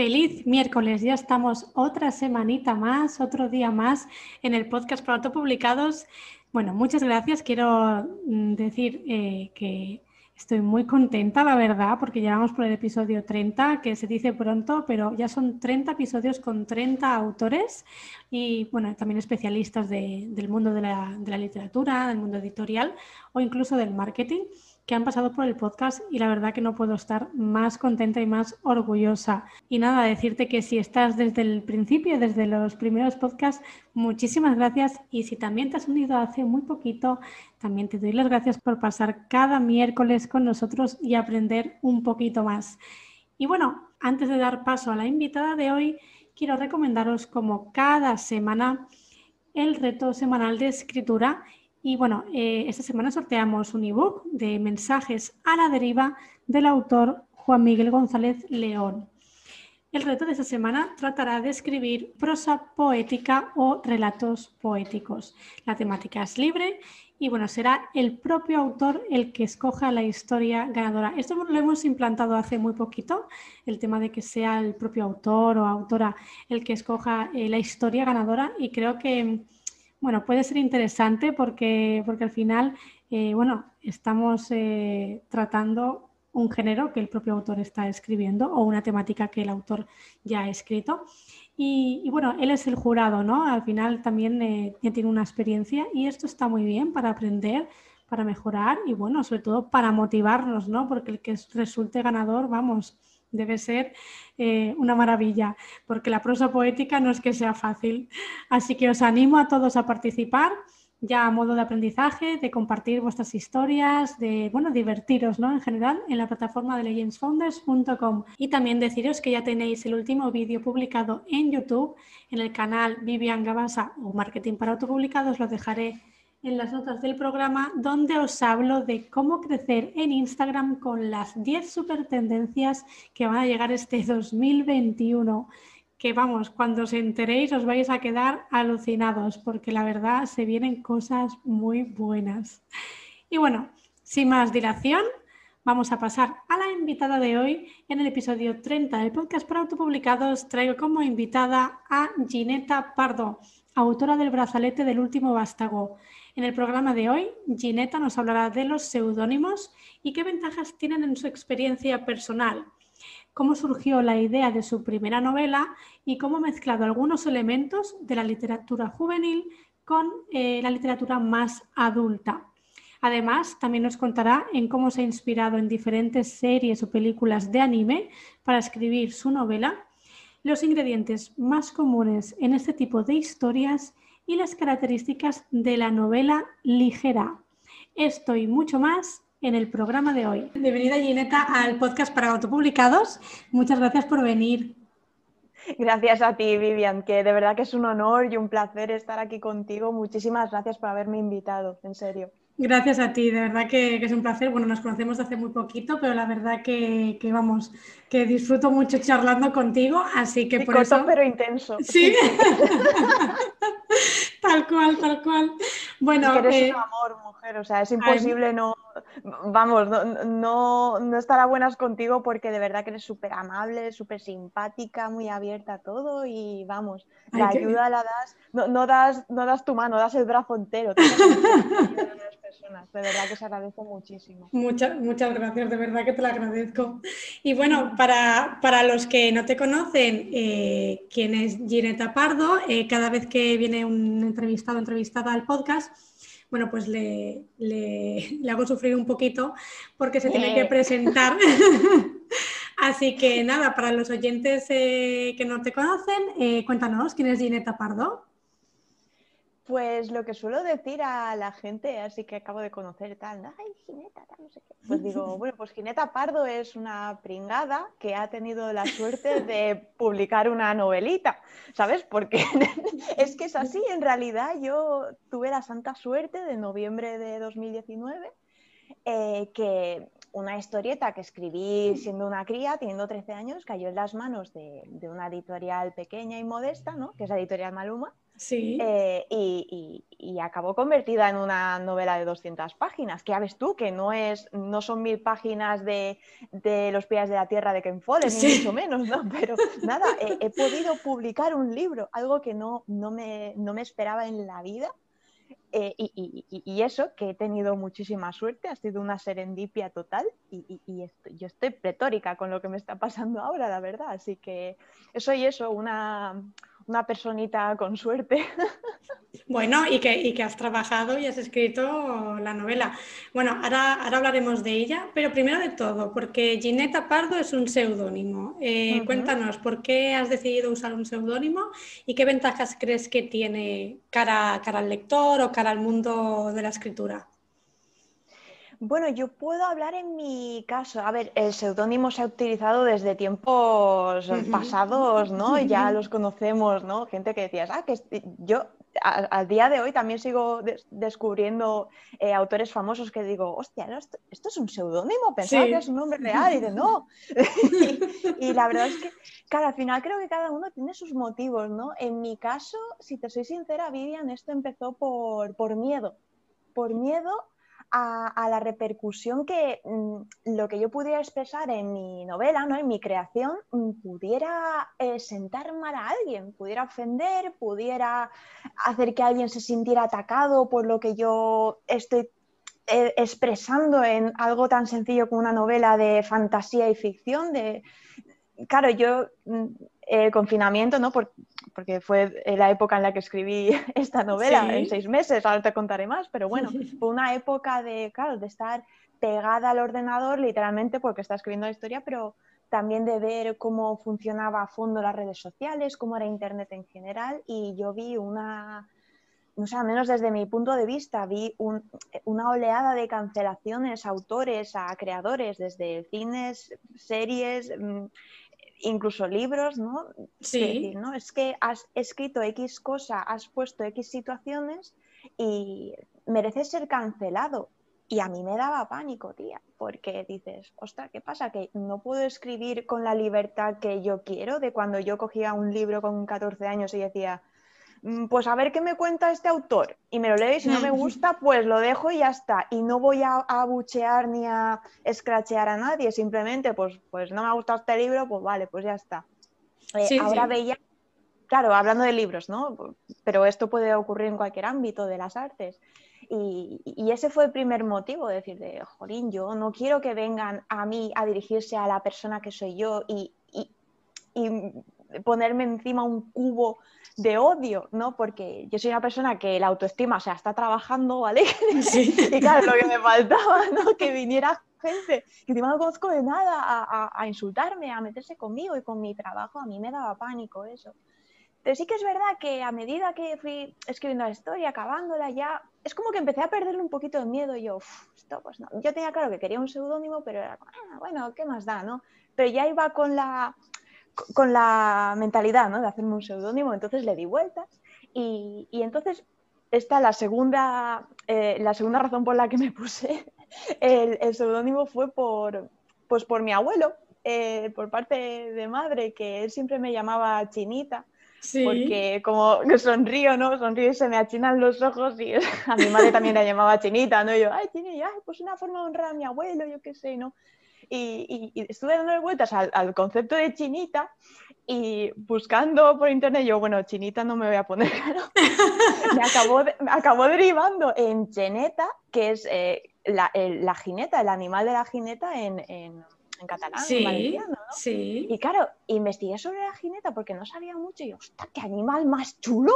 Feliz miércoles, ya estamos otra semanita más, otro día más en el podcast para autopublicados. Bueno, muchas gracias. Quiero mm, decir eh, que estoy muy contenta, la verdad, porque llevamos por el episodio 30, que se dice pronto, pero ya son 30 episodios con 30 autores y, bueno, también especialistas del mundo de la literatura, del mundo editorial o incluso del marketing que han pasado por el podcast y la verdad que no puedo estar más contenta y más orgullosa. Y nada, decirte que si estás desde el principio, desde los primeros podcasts, muchísimas gracias y si también te has unido hace muy poquito, también te doy las gracias por pasar cada miércoles con nosotros y aprender un poquito más. Y bueno, antes de dar paso a la invitada de hoy, quiero recomendaros como cada semana el reto semanal de escritura y bueno, eh, esta semana sorteamos un ebook de mensajes a la deriva del autor Juan Miguel González León. El reto de esta semana tratará de escribir prosa poética o relatos poéticos. La temática es libre y bueno, será el propio autor el que escoja la historia ganadora. Esto lo hemos implantado hace muy poquito, el tema de que sea el propio autor o autora el que escoja eh, la historia ganadora y creo que bueno, puede ser interesante porque, porque al final, eh, bueno, estamos eh, tratando un género que el propio autor está escribiendo o una temática que el autor ya ha escrito. Y, bueno, él es el jurado, ¿no? Al final también eh, tiene una experiencia y esto está muy bien para aprender, para mejorar y bueno, sobre todo para motivarnos, ¿no? Porque el que resulte ganador, vamos, debe ser eh, una maravilla, porque la prosa poética no es que sea fácil. Así que os animo a todos a participar, ya a modo de aprendizaje, de compartir vuestras historias, de, bueno, divertiros, ¿no? En general, en la plataforma de legendsfounders.com. Y también deciros que ya tenéis el último vídeo publicado en YouTube, en el canal Vivian Gabasa o Marketing para Autopublicados, lo dejaré en las notas del programa donde os hablo de cómo crecer en Instagram con las 10 super tendencias que van a llegar este 2021. Que vamos, cuando os enteréis os vais a quedar alucinados porque la verdad se vienen cosas muy buenas. Y bueno, sin más dilación, vamos a pasar a la invitada de hoy. En el episodio 30 del podcast para autopublicados traigo como invitada a Gineta Pardo, autora del brazalete del último vástago. En el programa de hoy, Gineta nos hablará de los seudónimos y qué ventajas tienen en su experiencia personal, cómo surgió la idea de su primera novela y cómo ha mezclado algunos elementos de la literatura juvenil con eh, la literatura más adulta. Además, también nos contará en cómo se ha inspirado en diferentes series o películas de anime para escribir su novela, los ingredientes más comunes en este tipo de historias y las características de la novela ligera. Esto y mucho más en el programa de hoy. Bienvenida Gineta al podcast para autopublicados. Muchas gracias por venir. Gracias a ti, Vivian, que de verdad que es un honor y un placer estar aquí contigo. Muchísimas gracias por haberme invitado, en serio. Gracias a ti, de verdad que, es un placer. Bueno, nos conocemos hace muy poquito, pero la verdad que, vamos, que disfruto mucho charlando contigo, así que por eso... pero intenso. Sí, tal cual, tal cual. Bueno, es que eres eh, un amor, mujer, o sea, es imposible no, vamos, no, no, estar a buenas contigo porque de verdad que eres súper amable, súper simpática, muy abierta a todo y vamos, la ayuda la das no, das, no das tu mano, das el brazo entero. De verdad que se agradece muchísimo. Muchas, muchas gracias, de verdad que te lo agradezco. Y bueno, para, los que no te conocen, eh, quién es Gineta Pardo, eh, cada vez que viene un entrevistado o entrevistada al podcast, bueno, pues le, hago sufrir un poquito porque se tiene que presentar. Así que nada, para los oyentes eh, que no te conocen, cuéntanos quién es Gineta Pardo. Pues lo que suelo decir a la gente, así que acabo de conocer tal, ay, Gineta, no sé qué. Pues digo, bueno, pues Gineta Pardo es una pringada que ha tenido la suerte de publicar una novelita, ¿sabes? Porque es que es así, en realidad yo tuve la santa suerte de noviembre de 2019 eh, que una historieta que escribí siendo una cría, teniendo 13 años, cayó en las manos de, de una editorial pequeña y modesta, ¿no? que es la editorial Maluma, Sí. Eh, y, y, acabó convertida en una novela de 200 páginas, que ya ves tú, que no, es, no son mil páginas de, de Los pies de la tierra de Ken Follett, ni mucho menos, ¿no? Pero nada, he, he, podido publicar un libro, algo que no, no, me, no me esperaba en la vida. Eh, y, y, y, eso, que he tenido muchísima suerte, ha sido una serendipia total y, estoy, yo estoy pletórica con lo que me está pasando ahora, la verdad. Así que eso y eso, una, una personita con suerte. Bueno, y que, y que, has trabajado y has escrito la novela. Bueno, ahora, ahora hablaremos de ella, pero primero de todo, porque Gineta Pardo es un seudónimo. Eh, uh -huh. Cuéntanos, ¿por qué has decidido usar un seudónimo y qué ventajas crees que tiene cara, cara al lector o cara al mundo de la escritura? Bueno, yo puedo hablar en mi caso. A ver, el seudónimo se ha utilizado desde tiempos uh -huh. pasados, ¿no? Ya los conocemos, ¿no? Gente que decías, ah, que yo al día de hoy también sigo des descubriendo eh, autores famosos que digo, hostia, esto, esto es un seudónimo, pensaba sí. que es un nombre real, y de no. y, y, la verdad es que, claro, al final creo que cada uno tiene sus motivos, ¿no? En mi caso, si te soy sincera, Vivian, esto empezó por, por miedo. Por miedo a, la repercusión que mm, lo que yo pudiera expresar en mi novela, ¿no? en mi creación, mm, pudiera eh, sentar mal a alguien, pudiera ofender, pudiera hacer que alguien se sintiera atacado por lo que yo estoy eh, expresando en algo tan sencillo como una novela de fantasía y ficción. De... Claro, yo mm, confinamiento, ¿no? Por, porque fue la época en la que escribí esta novela, sí. en seis meses, ahora te contaré más, pero bueno, fue una época de, claro, de estar pegada al ordenador literalmente porque está escribiendo la historia, pero también de ver cómo funcionaba a fondo las redes sociales, cómo era Internet en general, y yo vi una, no sé, al menos desde mi punto de vista, vi un, una oleada de cancelaciones a autores, a creadores, desde cines, series, mm, incluso libros, ¿no? Sí. Es, decir, ¿no? es que has escrito X cosa, has puesto X situaciones y mereces ser cancelado. Y a mí me daba pánico, tía, porque dices, ostras, ¿qué pasa? Que no puedo escribir con la libertad que yo quiero, de cuando yo cogía un libro con 14 años y decía, pues a ver qué me cuenta este autor. Y me lo leo y si no me gusta pues lo dejo y ya está. Y no voy a, a buchear ni a escrachear a nadie simplemente pues, pues no me ha gustado este libro pues vale pues ya está. Eh, sí, ahora sí. veía claro hablando de libros no pero esto puede ocurrir en cualquier ámbito de las artes. Y, y, ese fue el primer motivo, decir, de, Jorín, yo no quiero que vengan a mí a dirigirse a la persona que soy yo y, y, y ponerme encima un cubo de odio, ¿no? Porque yo soy una persona que la autoestima, o sea, está trabajando, ¿vale? Sí. y claro, lo que me faltaba, ¿no? Que viniera gente que encima no conozco de nada a, a, a, insultarme, a meterse conmigo y con mi trabajo, a mí me daba pánico eso. Pero sí que es verdad que a medida que fui escribiendo la historia, acabándola ya, es como que empecé a perderle un poquito de miedo y yo, esto pues no. Yo tenía claro que quería un seudónimo, pero era, ah, bueno, ¿qué más da, no? Pero ya iba con la, con la mentalidad, ¿no? De hacerme un seudónimo, entonces le di vueltas y, y entonces esta la segunda, eh, la segunda razón por la que me puse el, el seudónimo fue por, pues por mi abuelo, eh, por parte de madre, que él siempre me llamaba Chinita. Sí. Porque como sonrío, ¿no? Sonrío y se me achinan los ojos y a mi madre también la llamaba chinita, ¿no? Y yo, ay, chinita, pues una forma de honrar a mi abuelo, yo qué sé, ¿no? Y, y, estuve dando vueltas al, al, concepto de chinita y buscando por internet, yo, bueno, chinita no me voy a poner, claro. me, acabó, me acabó derivando en cheneta, que es eh, la, el, la jineta, el animal de la jineta en, en en catalán, sí, en valenciano, ¿no? Sí. Y claro, investigué sobre la jineta porque no sabía mucho y, ¡ostras, qué animal más chulo!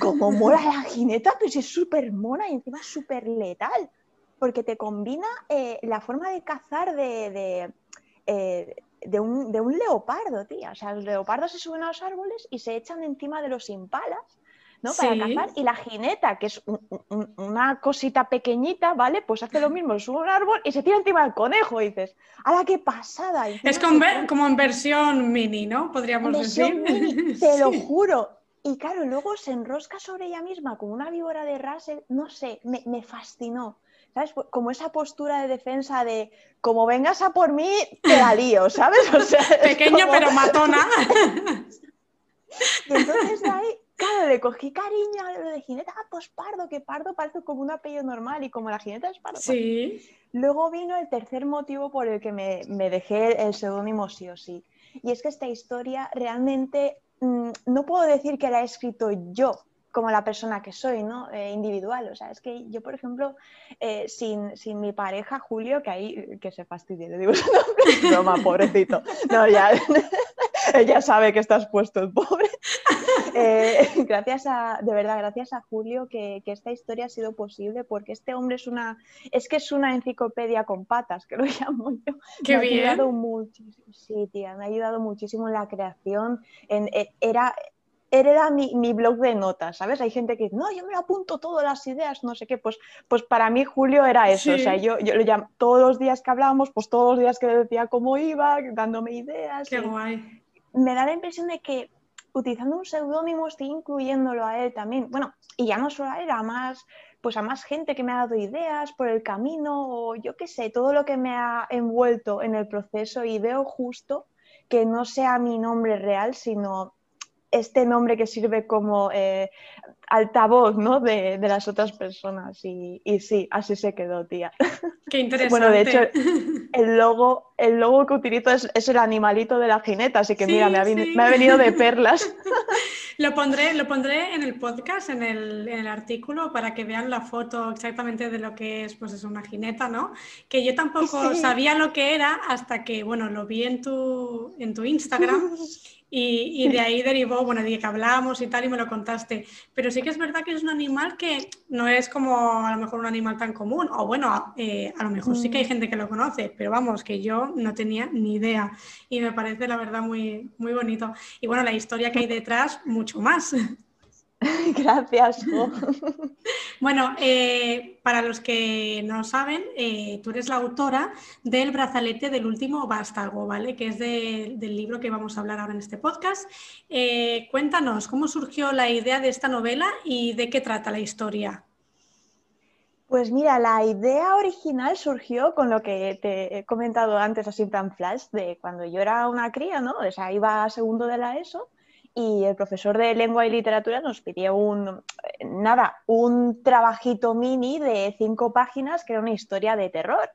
Como mola la jineta, pues es súper mona y encima súper letal, porque te combina eh, la forma de cazar de, de, eh, de, un, de, un, leopardo, tía. O sea, los leopardos se suben a los árboles y se echan encima de los impalas ¿no? Para cazar. Y la jineta, que es una cosita pequeñita, ¿vale? Pues hace lo mismo, sube un árbol y se tira encima del conejo. Y dices, ¡hala, qué pasada! es como en versión mini, ¿no? Podríamos decir. te lo juro. Y claro, luego se enrosca sobre ella misma como una víbora de Russell, no sé, me, me fascinó. ¿Sabes? Como esa postura de defensa de como vengas a por mí, te la lío, ¿sabes? Pequeño pero matona. y entonces ahí, claro, le cogí cariño a lo de jineta, ah, pues pardo, que pardo parece como un apellido normal y como la jineta es pardo. Sí. Luego vino el tercer motivo por el que me, me dejé el seudónimo sí o sí. Y es que esta historia realmente mm, no puedo decir que la he escrito yo, como la persona que soy, ¿no? Eh, individual. O sea, es que yo, por ejemplo, eh, sin, mi pareja Julio, que ahí que se fastidie, le digo su nombre, broma, pobrecito. No, ya, ella sabe que estás puesto el pobre. Eh, gracias a, de verdad, gracias a Julio que, esta historia ha sido posible, porque este hombre es una, es que es una enciclopedia con patas, que lo llamo yo. Qué me bien. Ha ayudado muchísimo, sí, tía, me ha ayudado muchísimo en la creación. En, era, era mi, mi, blog de notas, ¿sabes? Hay gente que dice, no, yo me lo apunto todas las ideas, no sé qué, pues, pues para mí Julio era eso, o sea, yo, yo lo llamo, todos los días que hablábamos, pues todos los días que decía cómo iba, dándome ideas. Qué guay. Me da la impresión de que utilizando un seudónimo estoy incluyéndolo a él también, bueno, y ya no solo a él, a más, pues a más gente que me ha dado ideas por el camino, o yo qué sé, todo lo que me ha envuelto en el proceso y veo justo que no sea mi nombre real, sino este nombre que sirve como eh, altavoz ¿no? de, las otras personas. Y, sí, así se quedó, tía. Qué interesante. Bueno, de hecho, el logo, el logo que utilizo es, el animalito de la jineta, así que mira, me ha, venido de perlas. Lo pondré, lo pondré en el podcast, en el, artículo, para que vean la foto exactamente de lo que es, pues es una jineta, ¿no? Que yo tampoco sabía lo que era hasta que, bueno, lo vi en tu, en tu Instagram Y, de ahí derivó, bueno, de que hablamos y tal y me lo contaste. Pero sí que es verdad que es un animal que no es como a lo mejor un animal tan común, o bueno, eh, a lo mejor sí que hay mm. gente que lo conoce, pero vamos, que yo no tenía ni idea y me parece la verdad muy, muy bonito. Y bueno, la historia que hay detrás, mucho más. Gracias. bueno, eh, para los que no saben, eh, tú eres la autora del brazalete del último vástago, ¿vale? Que es del libro que vamos a hablar ahora en este podcast. Eh, cuéntanos, ¿cómo surgió la idea de esta novela y de qué trata la historia? Pues mira, la idea original surgió con lo que te he comentado antes, así tan flash, de cuando yo era una cría, ¿no? O sea, iba a segundo de la ESO y el profesor de lengua y literatura nos pidió un, nada, un trabajito mini de cinco páginas que era una historia de terror.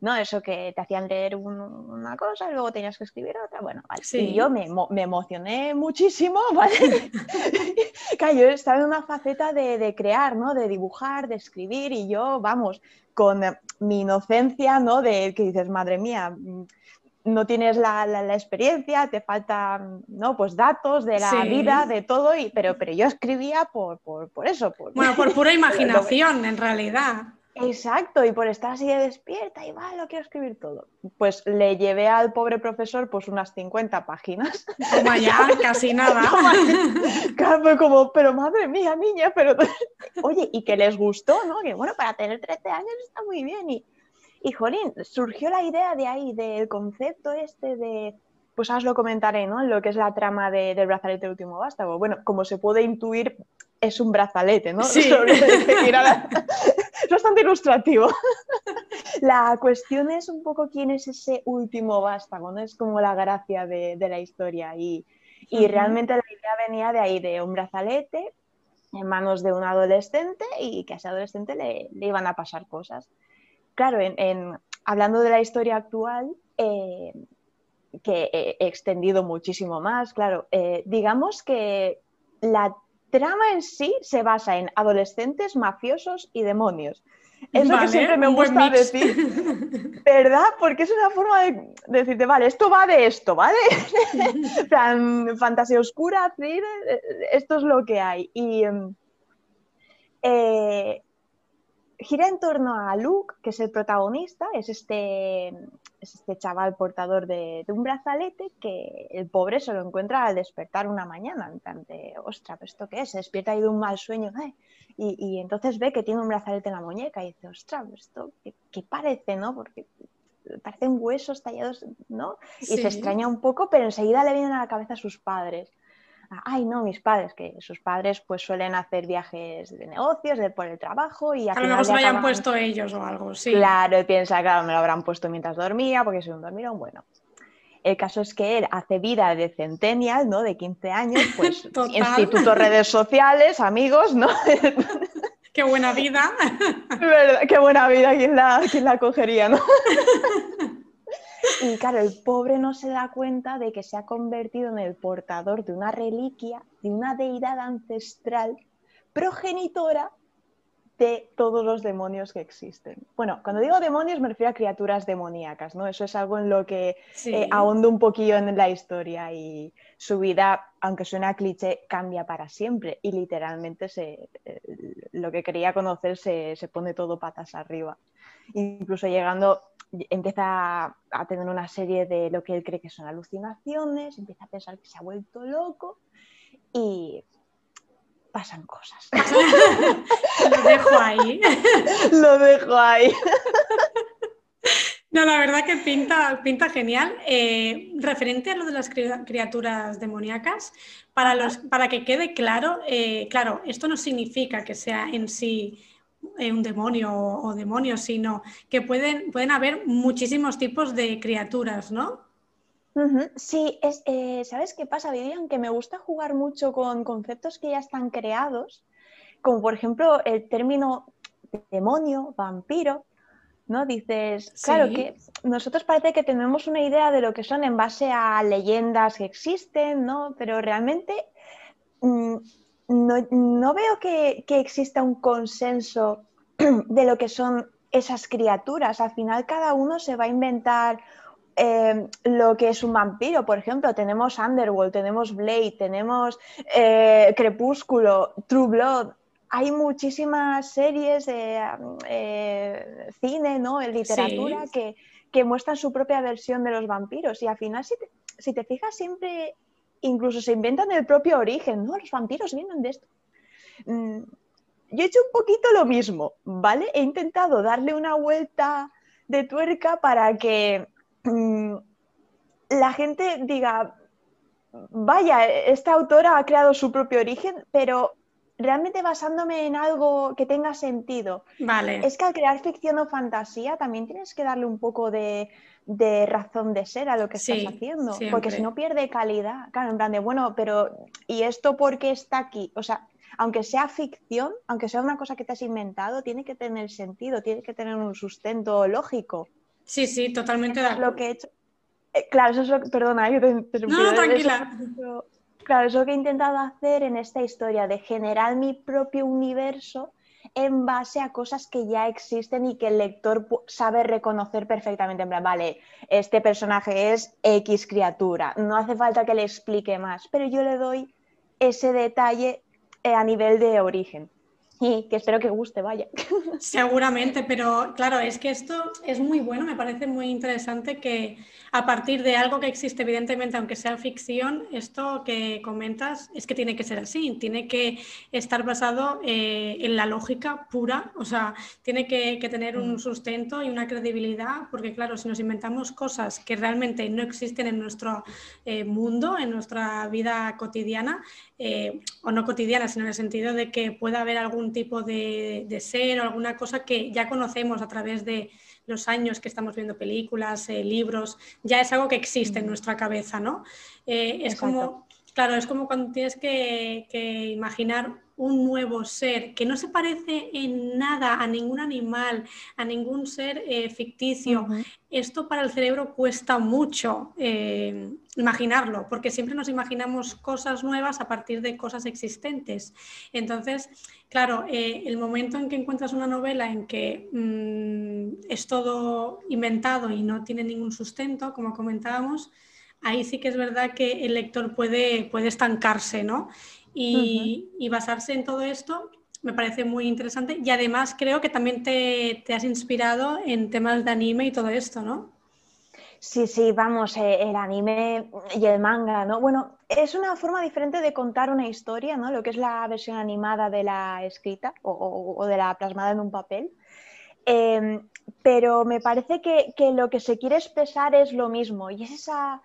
¿no? Eso que te hacían leer una cosa y luego tenías que escribir otra. Bueno, vale. Y yo me, me, emocioné muchísimo, ¿vale? claro, yo estaba en una faceta de, de, crear, ¿no? De dibujar, de escribir y yo, vamos, con mi inocencia, ¿no? De que dices, madre mía, no tienes la, experiencia, te faltan ¿no? pues datos de la vida, de todo, y, pero, pero yo escribía por, eso. Por, bueno, por pura imaginación, en realidad. Exacto, y por estar así de despierta y va, lo quiero escribir todo. Pues le llevé al pobre profesor pues unas 50 páginas. Toma ya, casi nada. Fue como, pero madre mía, niña, pero... Oye, y que les gustó, ¿no? Que bueno, para tener 13 años está muy bien. Y, y jolín, surgió la idea de ahí, del concepto este de, pues os lo comentaré, ¿no? Lo que es la trama de, del brazalete último vástago. Bueno, como se puede intuir, es un brazalete, ¿no? Sí. es bastante ilustrativo. la cuestión es un poco quién es ese último vástago, ¿no? Es como la gracia de, la historia. Y, realmente la idea venía de ahí, de un brazalete en manos de un adolescente y que a ese adolescente le, le iban a pasar cosas claro, en, hablando de la historia actual, eh, que he extendido muchísimo más, claro, eh, digamos que la trama en sí se basa en adolescentes, mafiosos y demonios. Es lo que siempre me gusta decir, ¿verdad? Porque es una forma de, decirte, vale, esto va de esto, ¿vale? fantasía oscura, thriller, eh, esto es lo que hay. Y em, gira en torno a Luke, que es el protagonista, es este, este chaval portador de, un brazalete que el pobre se lo encuentra al despertar una mañana, en plan de, ostras, ¿esto qué es? Se despierta ahí de un mal sueño y, entonces ve que tiene un brazalete en la muñeca y dice, ostras, ¿esto qué, parece, no? Porque parecen huesos tallados, ¿no? Y se extraña un poco, pero enseguida le vienen a la cabeza sus padres ay no, mis padres, que sus padres pues suelen hacer viajes de negocios, de por el trabajo y a lo mejor se lo hayan puesto ellos o algo, sí. Claro, piensa, claro, me lo habrán puesto mientras dormía porque soy un dormirón, bueno. El caso es que él hace vida de centennial, ¿no? De 15 años, pues instituto, redes sociales, amigos, ¿no? Qué buena vida. qué buena vida, ¿quién la, quién la cogería, no? Y claro, el pobre no se da cuenta de que se ha convertido en el portador de una reliquia, de una deidad ancestral, progenitora de todos los demonios que existen. Bueno, cuando digo demonios me refiero a criaturas demoníacas, ¿no? Eso es algo en lo que eh, ahondo un poquillo en la historia y su vida, aunque suena cliché, cambia para siempre y literalmente se, eh, lo que quería conocer se, se pone todo patas arriba. Incluso llegando empieza a tener una serie de lo que él cree que son alucinaciones, empieza a pensar que se ha vuelto loco y pasan cosas. lo dejo ahí. lo dejo ahí. No, la verdad que pinta, pinta genial. Eh, referente a lo de las criaturas demoníacas, para, los, para que quede claro, eh, claro, esto no significa que sea en sí un demonio o, demonios, sino que pueden, pueden haber muchísimos tipos de criaturas, ¿no? Sí, es, eh, ¿sabes qué pasa, Vivian? Que me gusta jugar mucho con conceptos que ya están creados, como por ejemplo el término demonio, vampiro, ¿no? Dices, claro que nosotros parece que tenemos una idea de lo que son en base a leyendas que existen, ¿no? Pero realmente mm, no, veo que, exista un consenso de lo que son esas criaturas. Al final cada uno se va a inventar eh, lo que es un vampiro. Por ejemplo, tenemos Underworld, tenemos Blade, tenemos eh, Crepúsculo, True Blood. Hay muchísimas series de eh, cine, ¿no? Literatura que, muestran su propia versión de los vampiros. Y al final, si si te fijas, siempre incluso se inventan el propio origen, ¿no? Los vampiros vienen de esto. Mm, yo he hecho un poquito lo mismo, ¿vale? He intentado darle una vuelta de tuerca para que mm, la gente diga, vaya, esta autora ha creado su propio origen, pero realmente basándome en algo que tenga sentido. Vale. Es que al crear ficción o fantasía también tienes que darle un poco de, de razón de ser a lo que estás haciendo, porque si no pierde calidad. Claro, en plan de, bueno, pero ¿y esto por qué está aquí? O sea, aunque sea ficción, aunque sea una cosa que te has inventado, tiene que tener sentido, tiene que tener un sustento lógico. Sí, sí, totalmente de acuerdo. Lo que he hecho... Eh, claro, eso es lo que... Perdona, yo te, No, tranquila. claro, es lo que he intentado hacer en esta historia, de generar mi propio universo en base a cosas que ya existen y que el lector sabe reconocer perfectamente. En plan, vale, este personaje es X criatura, no hace falta que le explique más, pero yo le doy ese detalle eh, a nivel de origen y que espero que guste, vaya. Seguramente, pero claro, es que esto es muy bueno, me parece muy interesante que a partir de algo que existe, evidentemente, aunque sea ficción, esto que comentas es que tiene que ser así, tiene que estar basado eh, en la lógica pura, o sea, tiene que, tener un sustento y una credibilidad, porque claro, si nos inventamos cosas que realmente no existen en nuestro eh, mundo, en nuestra vida cotidiana, eh, o no cotidiana, sino en el sentido de que pueda haber algún tipo de, ser o alguna cosa que ya conocemos a través de los años que estamos viendo películas, eh, libros, ya es algo que existe en nuestra cabeza, ¿no? Eh, es como, claro, es como cuando tienes que, que imaginar un nuevo ser que no se parece en nada a ningún animal, a ningún ser eh, ficticio. Esto para el cerebro cuesta mucho eh, imaginarlo, porque siempre nos imaginamos cosas nuevas a partir de cosas existentes. Entonces, claro, eh, el momento en que encuentras una novela en que mm, es todo inventado y no tiene ningún sustento, como comentábamos, ahí sí que es verdad que el lector puede, puede estancarse, ¿no? Y, basarse en todo esto me parece muy interesante y además creo que también te, has inspirado en temas de anime y todo esto, ¿no? Sí, sí, vamos, eh, el anime y el manga, ¿no? Bueno, es una forma diferente de contar una historia, ¿no? Lo que es la versión animada de la escrita o, de la plasmada en un papel. Em, pero me parece que, lo que se quiere expresar es lo mismo y es esa,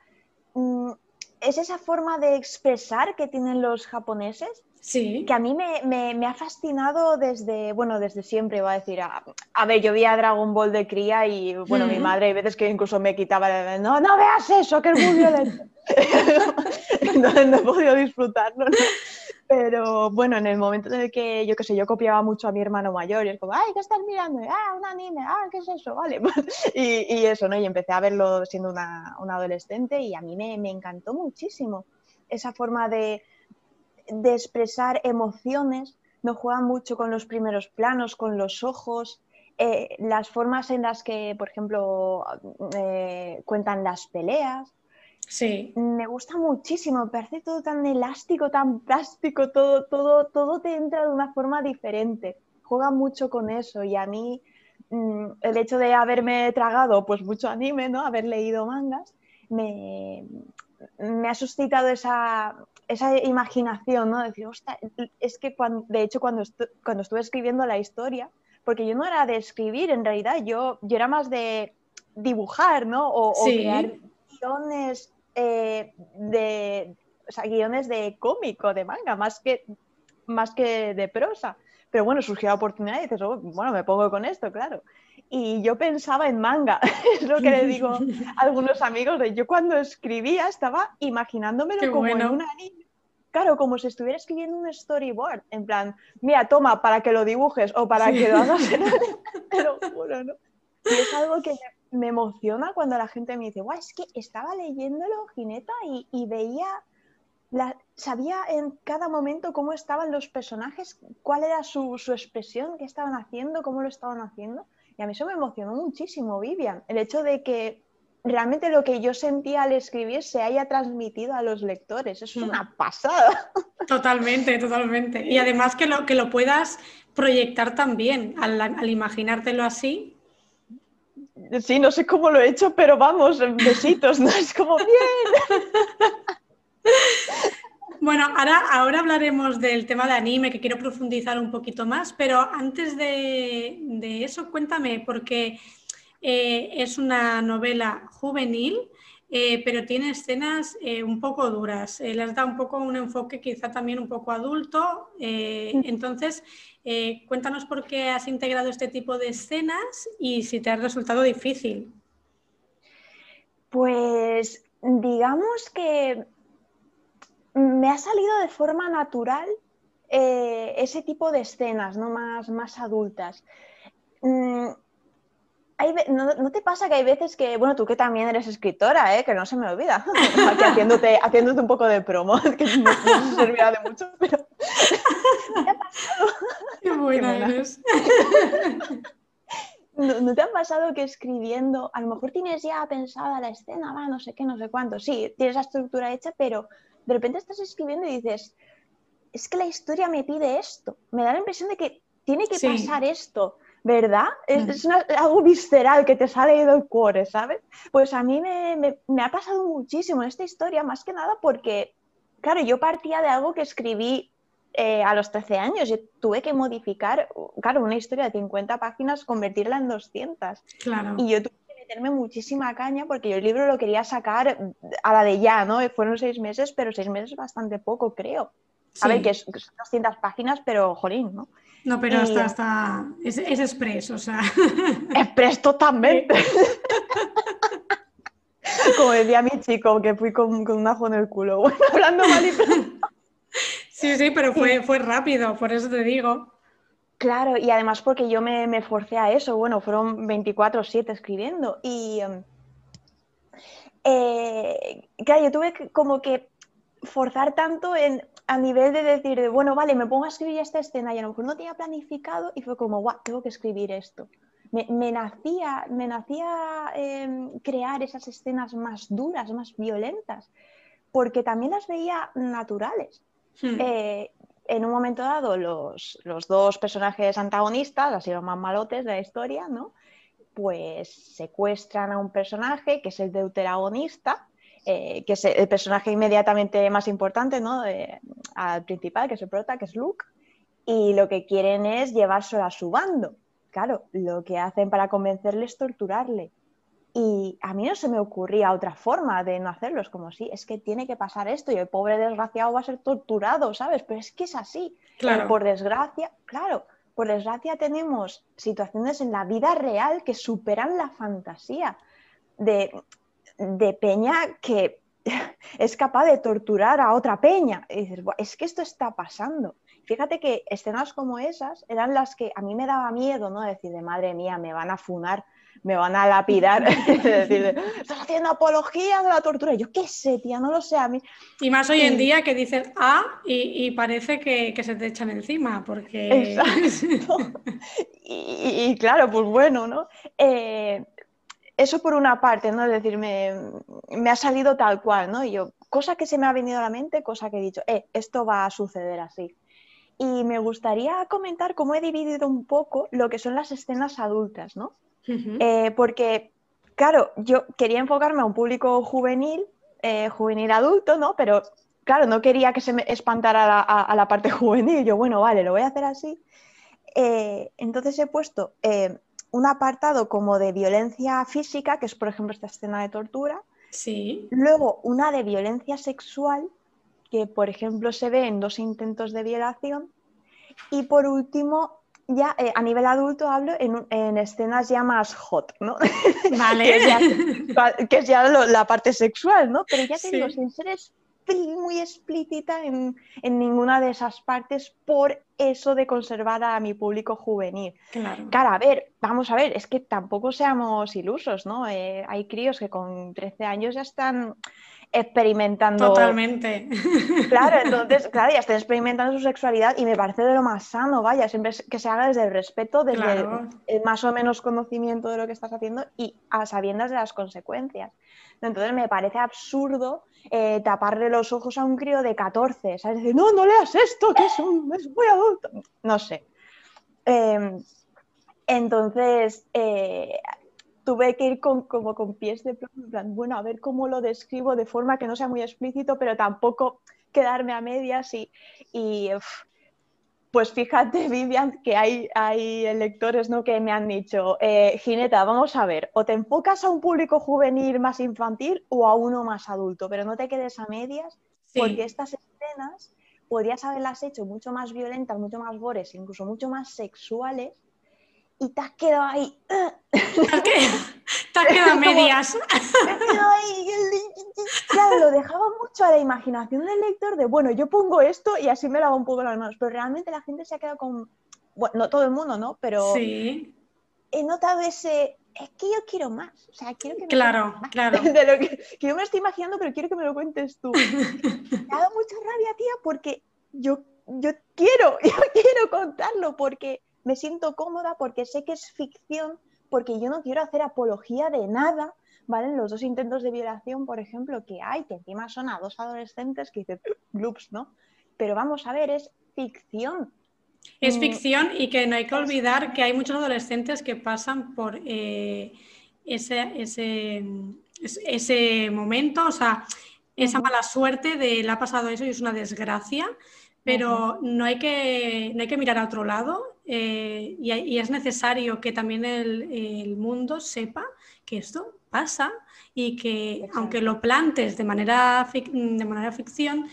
mm, es esa forma de expresar que tienen los japoneses Sí. Que a mí me, ha fascinado desde, bueno, desde siempre, iba a decir. A, ver, yo vi a Dragon Ball de cría y, bueno, mi madre hay veces que incluso me quitaba no, no veas eso, que es muy violento. no, no, he podido disfrutarlo, Pero bueno, en el momento en el que, yo qué sé, yo copiaba mucho a mi hermano mayor y es como, ay, ¿qué estás mirando? Ah, un anime, ah, ¿qué es eso? Vale. y, eso, ¿no? Y empecé a verlo siendo una, adolescente y a mí me, me encantó muchísimo esa forma de de expresar emociones, no juega mucho con los primeros planos, con los ojos, eh, las formas en las que, por ejemplo, eh, cuentan las peleas. Sí. Me gusta muchísimo, me parece todo tan elástico, tan plástico, todo, todo, todo te entra de una forma diferente. Juega mucho con eso y a mí mm, el hecho de haberme tragado pues mucho anime, ¿no? Haber leído mangas, me, me ha suscitado esa, esa imaginación, ¿no? Decir, es que cuando, de hecho cuando, cuando estuve escribiendo la historia, porque yo no era de escribir en realidad, yo, yo era más de dibujar, ¿no? O, crear guiones eh, de, o sea, guiones de cómico, de manga, más que, más que de prosa. Pero bueno, surgió la oportunidad y dices, oh, bueno, me pongo con esto, claro y yo pensaba en manga, es lo que le digo a algunos amigos, de yo cuando escribía estaba imaginándomelo como en un anime, claro, como si estuviera escribiendo un storyboard, en plan, mira, toma, para que lo dibujes o para que lo hagas en te lo juro, ¿no? Y es algo que me, emociona cuando la gente me dice, guau, es que estaba leyéndolo, Gineta, y, y veía, la, sabía en cada momento cómo estaban los personajes, cuál era su, su expresión, qué estaban haciendo, cómo lo estaban haciendo. Y a mí eso me emocionó muchísimo, Vivian, el hecho de que realmente lo que yo sentía al escribir se haya transmitido a los lectores. Es una mm. pasada. Totalmente, totalmente. Y además que lo, que lo puedas proyectar también al, al imaginártelo así. Sí, no sé cómo lo he hecho, pero vamos, besitos, ¿no? Es como bien. Bueno, ahora, ahora hablaremos del tema de anime, que quiero profundizar un poquito más, pero antes de, eso, cuéntame, porque eh, es una novela juvenil, eh, pero tiene escenas eh, un poco duras. les da un poco un enfoque quizá también un poco adulto. Mm. entonces, cuéntanos por qué has integrado este tipo de escenas y si te ha resultado difícil. Pues digamos que me ha salido de forma natural eh, ese tipo de escenas, ¿no? Más, más adultas. Mm, no, te pasa que hay veces que, bueno, tú que también eres escritora, ¿eh? que no se me olvida, Aquí haciéndote, haciéndote un poco de promo, que no, no servirá de mucho, pero ¿Qué ha pasado? Qué buena eres. ¿No, te ha pasado que escribiendo, a lo mejor tienes ya pensada la escena, va, no sé qué, no sé cuánto, sí, tienes la estructura hecha, pero de repente estás escribiendo y dices, es que la historia me pide esto. Me da la impresión de que tiene que pasar esto, ¿verdad? Es, mm. algo visceral que te sale del cuore, ¿sabes? Pues a mí me, ha pasado muchísimo esta historia, más que nada porque, claro, yo partía de algo que escribí eh, a los 13 años. y tuve que modificar, claro, una historia de 50 páginas, convertirla en 200. Claro. Y yo tuve meterme muchísima caña porque yo el libro lo quería sacar a la de ya, ¿no? Fueron seis meses, pero seis meses es bastante poco, creo. A ver, que, son 200 páginas, pero jolín, ¿no? No, pero está, está... Es, es express, o sea. Express totalmente. Como decía mi chico, que fui con, con un ajo en el culo. Bueno, hablando mal y Sí, sí, pero fue, fue rápido, por eso te digo. Claro, y además porque yo me, me forcé a eso, bueno, fueron 24/7 escribiendo y em, eh, claro, yo tuve que, como que forzar tanto en, a nivel de decir, bueno, vale, me pongo a escribir esta escena y a lo mejor no tenía planificado y fue como, guau, tengo que escribir esto. Me, me nacía, me nacía em, crear esas escenas más duras, más violentas, porque también las veía naturales. Hmm. Eh, en un momento dado los, dos personajes antagonistas, así los más malotes de la historia, ¿no? pues secuestran a un personaje que es el deuteragonista, eh, que es el personaje inmediatamente más importante, ¿no? al principal, que es el prota, que es Luke, y lo que quieren es llevárselo a su bando. Claro, lo que hacen para convencerle es torturarle. Y a mí no se me ocurría otra forma de no hacerlo. Es como, sí, es que tiene que pasar esto y el pobre desgraciado va a ser torturado, ¿sabes? Pero es que es así. Claro. por desgracia, claro, por desgracia tenemos situaciones en la vida real que superan la fantasía de, de peña que es capaz de torturar a otra peña. Y dices, es que esto está pasando. Fíjate que escenas como esas eran las que a mí me daba miedo, ¿no? Decir, de madre mía, me van a funar me van a lapidar, decir, estás haciendo apología de la tortura. Yo qué sé, tía, no lo sé a mí. Y más hoy en día que dices ah y, parece que, se te echan encima, porque... Exacto. y, claro, pues bueno, ¿no? Eh, eso por una parte, ¿no? Es decir, me, ha salido tal cual, ¿no? Y yo, cosa que se me ha venido a la mente, cosa que he dicho, eh, esto va a suceder así. Y me gustaría comentar cómo he dividido un poco lo que son las escenas adultas, ¿no? Eh, porque, claro, yo quería enfocarme a un público juvenil, eh, juvenil adulto, ¿no? Pero, claro, no quería que se me espantara a, la parte juvenil. Yo, bueno, vale, lo voy a hacer así. Eh, entonces he puesto un apartado como de violencia física, que es, por ejemplo, esta escena de tortura. Sí. Luego, una de violencia sexual, que, por ejemplo, se ve en dos intentos de violación. Y por último, ya eh, a nivel adulto hablo en, escenas ya más hot, ¿no? Vale. que es ya, la parte sexual, ¿no? Pero ya te digo, sin ser muy explícita en, ninguna de esas partes por eso de conservar a mi público juvenil. Claro. Cara, a ver, vamos a ver, es que tampoco seamos ilusos, ¿no? Eh, hay críos que con 13 años ya están experimentando. Totalmente. Claro, entonces, claro, ya están experimentando su sexualidad y me parece de lo más sano, vaya, siempre que se haga desde el respeto, desde el más o menos conocimiento de lo que estás haciendo y a sabiendas de las consecuencias. Entonces me parece absurdo eh, taparle los ojos a un crío de 14, ¿sabes? Decir, no, no leas esto, que es, un, es muy adulto. No sé. Em, entonces, eh, tuve que ir con, como con pies de plan, bueno, a ver cómo lo describo de forma que no sea muy explícito, pero tampoco quedarme a medias y, pues fíjate, Vivian, que hay, hay lectores ¿no? que me han dicho, eh, Gineta, vamos a ver, o te enfocas a un público juvenil más infantil o a uno más adulto, pero no te quedes a medias, porque estas escenas podrías haberlas hecho mucho más violentas, mucho más gores, incluso mucho más sexuales, y te has quedado ahí. te has quedado medias. Claro, lo dejaba mucho a la imaginación del lector de, bueno, yo pongo esto y así me lavo un poco las manos. Pero realmente la gente se ha quedado con, bueno, no todo el mundo, ¿no? Pero sí. he notado ese, es que yo quiero más. O sea, quiero que me Claro, claro. De lo que, que, yo me estoy imaginando, pero quiero que me lo cuentes tú. me ha dado mucha rabia, tía, porque yo, yo quiero, yo quiero contarlo, porque me siento cómoda porque sé que es ficción, porque yo no quiero hacer apología de nada, ¿vale? Los dos intentos de violación, por ejemplo, que hay, que encima son a dos adolescentes que dicen, loops, ¿no? Pero vamos a ver, es ficción. Es mm. ficción y que no hay que olvidar que hay muchos adolescentes que pasan por eh, ese, ese, ese momento, o sea, esa mala suerte de le ha pasado eso y es una desgracia, pero no hay, que, no hay que mirar a otro lado eh, y, es necesario que también el, mundo sepa que esto pasa y que aunque lo plantes de manera, de manera ficción,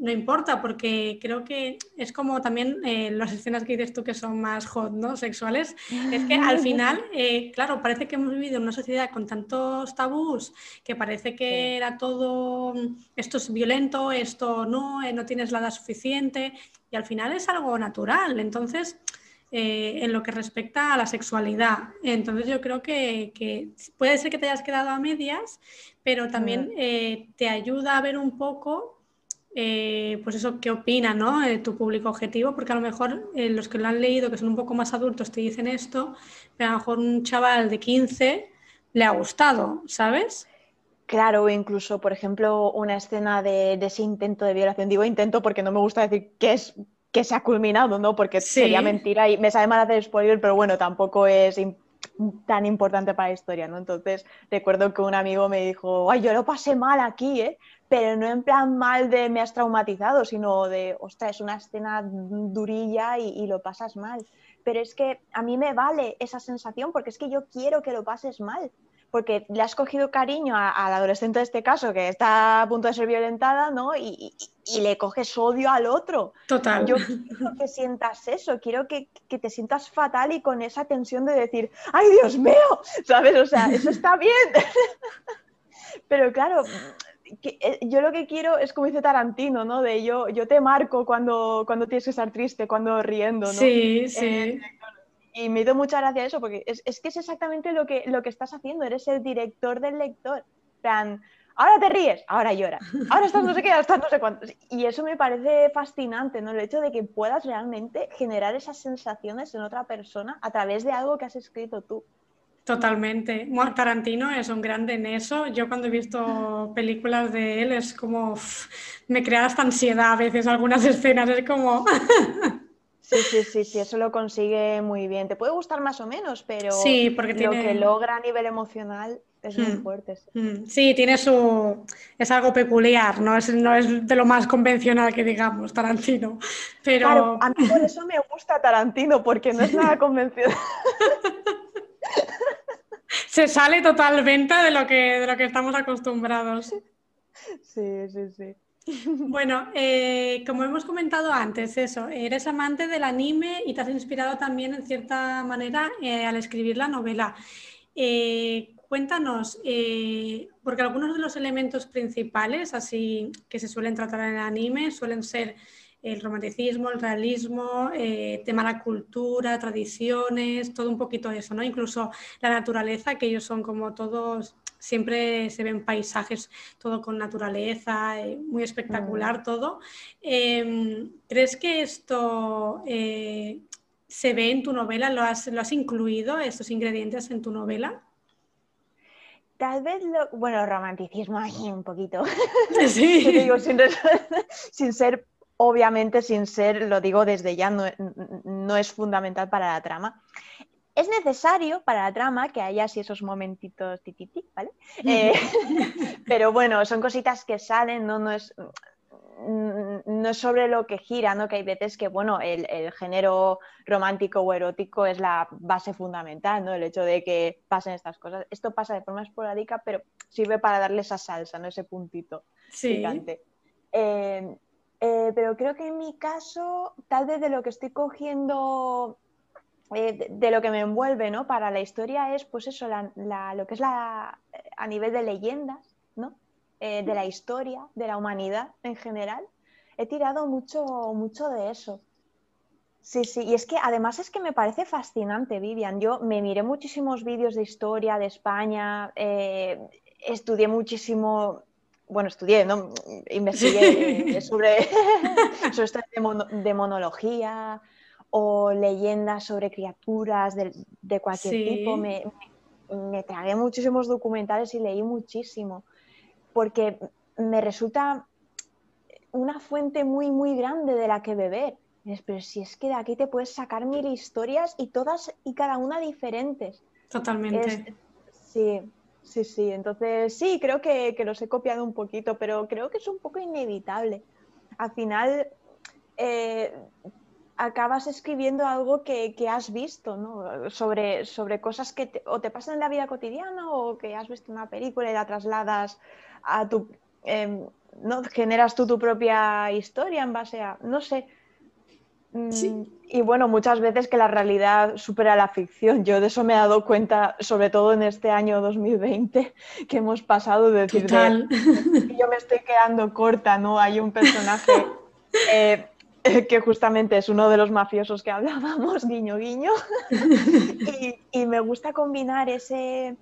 no importa, porque creo que es como también eh, las escenas que dices tú que son más hot, ¿no? Sexuales. Es que al final, eh, claro, parece que hemos vivido en una sociedad con tantos tabús que parece que era todo, esto es violento, esto no, eh, no tienes la edad suficiente, y al final es algo natural. Entonces, en lo que respecta a la sexualidad. Entonces yo creo que, que, puede ser que te hayas quedado a medias, pero también te ayuda a ver un poco eh, pues eso, qué opina ¿no? Eh, tu público objetivo, porque a lo mejor eh, los que lo han leído, que son un poco más adultos, te dicen esto, pero a lo mejor un chaval de 15 le ha gustado, ¿sabes? Claro, incluso, por ejemplo, una escena de, ese intento de violación, digo intento porque no me gusta decir que es que se ha culminado, ¿no? Porque sería mentira y me sabe mal hacer spoiler, pero bueno, tampoco es tan importante para la historia, ¿no? Entonces, recuerdo que un amigo me dijo, ay, yo lo pasé mal aquí, ¿eh? Pero no en plan mal de me has traumatizado, sino de, ostras, es una escena durilla y lo pasas mal. Pero es que a mí me vale esa sensación porque es que yo quiero que lo pases mal porque le has cogido cariño al adolescente de este caso que está a punto de ser violentada, ¿no? Y, le coges odio al otro. Total. Yo quiero que sientas eso, quiero que, te sientas fatal y con esa tensión de decir, ¡ay, Dios mío! ¿Sabes? O sea, eso está bien. Pero claro, eh, yo lo que quiero es como dice Tarantino, ¿no? De yo, yo te marco cuando, cuando tienes que estar triste, cuando riendo, ¿no? Sí, sí. Eh, y me dio mucha gracia eso, porque es, que es exactamente lo que, lo que estás haciendo, eres el director del lector. plan, ahora te ríes, ahora llora, ahora estás no sé qué, ahora estás no sé cuánto. Y eso me parece fascinante, ¿no? El hecho de que puedas realmente generar esas sensaciones en otra persona a través de algo que has escrito tú. Totalmente. Tarantino es un grande en eso. Yo cuando he visto películas de él es como me crea hasta ansiedad a veces algunas escenas. Es como Sí, sí, sí, sí, eso lo consigue muy bien. Te puede gustar más o menos, pero sí, porque lo que logra a nivel emocional es muy hmm. fuerte. Hmm. Sí. tiene su. Es algo peculiar, ¿no? Es, no es de lo más convencional que digamos, Tarantino. Pero... Claro, a mí por eso me gusta Tarantino, porque no es nada convencional. Se sale totalmente de lo que, de lo que estamos acostumbrados. Sí, sí, sí. Bueno, eh, como hemos comentado antes, eso, eres amante del anime y te has inspirado también en cierta manera eh, al escribir la novela. Eh, cuéntanos, porque algunos de los elementos principales, así que se suelen tratar en el anime, suelen ser el romanticismo, el realismo, tema de la cultura, tradiciones, todo un poquito eso, ¿no? Incluso la naturaleza, que ellos son como todos siempre se ven paisajes, todo con naturaleza, eh, muy espectacular mm. todo. Em, ¿Crees que esto eh, se ve en tu novela? ¿Lo has, ¿Lo has incluido, estos ingredientes en tu novela? Tal vez, lo, bueno, romanticismo ahí un poquito. Sí. digo, sin, sin, ser, obviamente, sin ser, lo digo desde ya, no, no es fundamental para la trama. Es necesario para la trama que haya así esos momentitos tititi, ¿vale? Eh, pero bueno, son cositas que salen, no, no es mm, no es sobre lo que gira, ¿no? Que hay veces que, bueno, el, género romántico o erótico es la base fundamental, ¿no? El hecho de que pasen estas cosas. Esto pasa de forma esporádica, pero sirve para darle esa salsa, ¿no? Ese puntito sí. Eh, eh, pero creo que en mi caso, tal vez de lo que estoy cogiendo eh, de, lo que me envuelve ¿no? para la historia es pues eso, lo que es la, a nivel de leyendas, ¿no? Eh, de la historia, de la humanidad en general. He tirado mucho, mucho de eso. Sí, sí, y es que además es que me parece fascinante, Vivian. Yo me miré muchísimos vídeos de historia de España, eh, estudié muchísimo, bueno, estudié, ¿no? Investigué sobre, sobre de, de monología, o leyendas sobre criaturas de, cualquier tipo. Me, tragué muchísimos documentales y leí muchísimo, porque me resulta una fuente muy, muy grande de la que beber. Pero si es que de aquí te puedes sacar mil historias y todas y cada una diferentes. Totalmente. sí, sí, sí. Entonces, sí, creo que, que, los he copiado un poquito, pero creo que es un poco inevitable. Al final, eh, acabas escribiendo algo que, has visto, ¿no? Sobre, sobre cosas que te, o te pasan en la vida cotidiana o que has visto una película y la trasladas a tu... Em, ¿no? Generas tú tu propia historia en base a... No sé. Mm, y bueno, muchas veces que la realidad supera la ficción. Yo de eso me he dado cuenta, sobre todo en este año 2020, que hemos pasado de decir, yo me estoy quedando corta, ¿no? Hay un personaje... Eh, que justamente es uno de los mafiosos que hablábamos, guiño, guiño. y, me gusta combinar ese,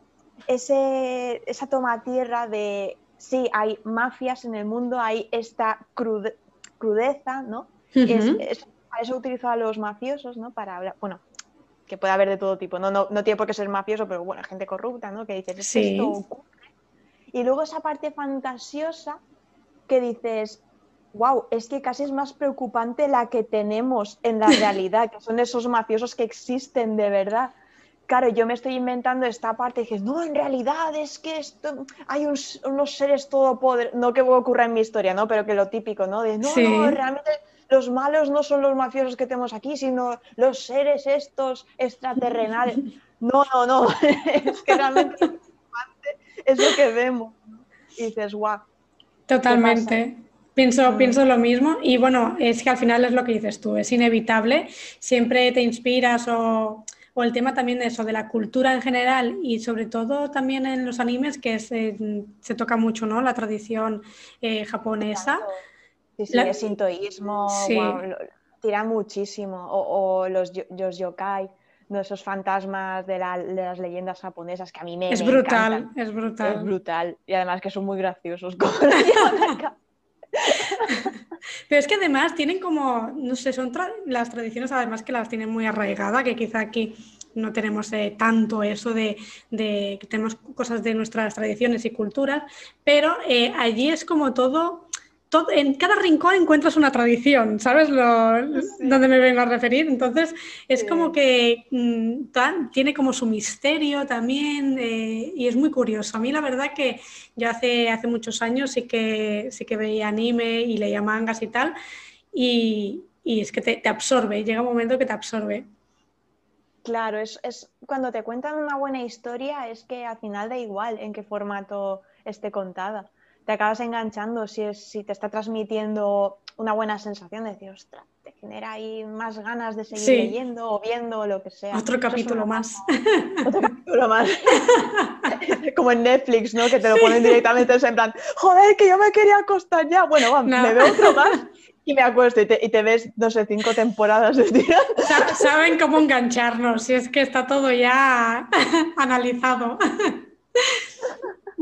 ese, esa toma tierra de, sí, hay mafias en el mundo, hay esta crudeza, ¿no? para eso utilizo a los mafiosos, ¿no? Para hablar, bueno, que puede haber de todo tipo, no, no, no tiene por qué ser mafioso, pero bueno, gente corrupta, ¿no? Que dices, sí. esto ocurre. Y luego esa parte fantasiosa que dices, wow, es que casi es más preocupante la que tenemos en la realidad, que son esos mafiosos que existen de verdad. claro, yo me estoy inventando esta parte y dices, no, en realidad es que esto, hay unos seres todopoderosos, no que ocurra en mi historia, ¿no? Pero que lo típico, ¿no? De, no, no, realmente los malos no son los mafiosos que tenemos aquí, sino los seres estos extraterrenales. No, no, no, es que realmente es lo que vemos. Y dices, guau. Totalmente. Pienso, pienso lo mismo y bueno, es que al final es lo que dices tú, es inevitable, siempre te inspiras o, el tema también de eso, de la cultura en general y sobre todo también en los animes que se, se toca mucho, ¿no? La tradición eh, japonesa. Sí, sí, el sintoísmo, tira muchísimo, o, los, los yokai de esos fantasmas de, las leyendas japonesas que a mí me Es brutal, es brutal. Es brutal. Y además que son muy graciosos. Pero es que además tienen como, no sé, son las tradiciones además que las tienen muy arraigadas, que quizá aquí no tenemos eh, tanto eso de, que tenemos cosas de nuestras tradiciones y culturas, pero eh, allí es como todo en cada rincón encuentras una tradición, ¿sabes lo, dónde me vengo a referir? Entonces es como que mm, tiene como su misterio también eh, y es muy curioso. A mí la verdad que yo hace, hace muchos años sí que, sí que veía anime y leía mangas y tal y, es que te, absorbe, llega un momento que te absorbe. Claro, es, es, cuando te cuentan una buena historia es que al final da igual en qué formato esté contada te acabas enganchando si, es, si te está transmitiendo una buena sensación de decir, ostras, te genera ahí más ganas de seguir leyendo o viendo o lo que sea. Otro capítulo más. Otro capítulo más. Como en Netflix, ¿no? Que te lo ponen directamente en plan, joder, que yo me quería acostar ya. Bueno, vamos, me veo otro más y me acuesto y te, ves, no sé, cinco temporadas de día. Saben cómo engancharnos, si es que está todo ya analizado.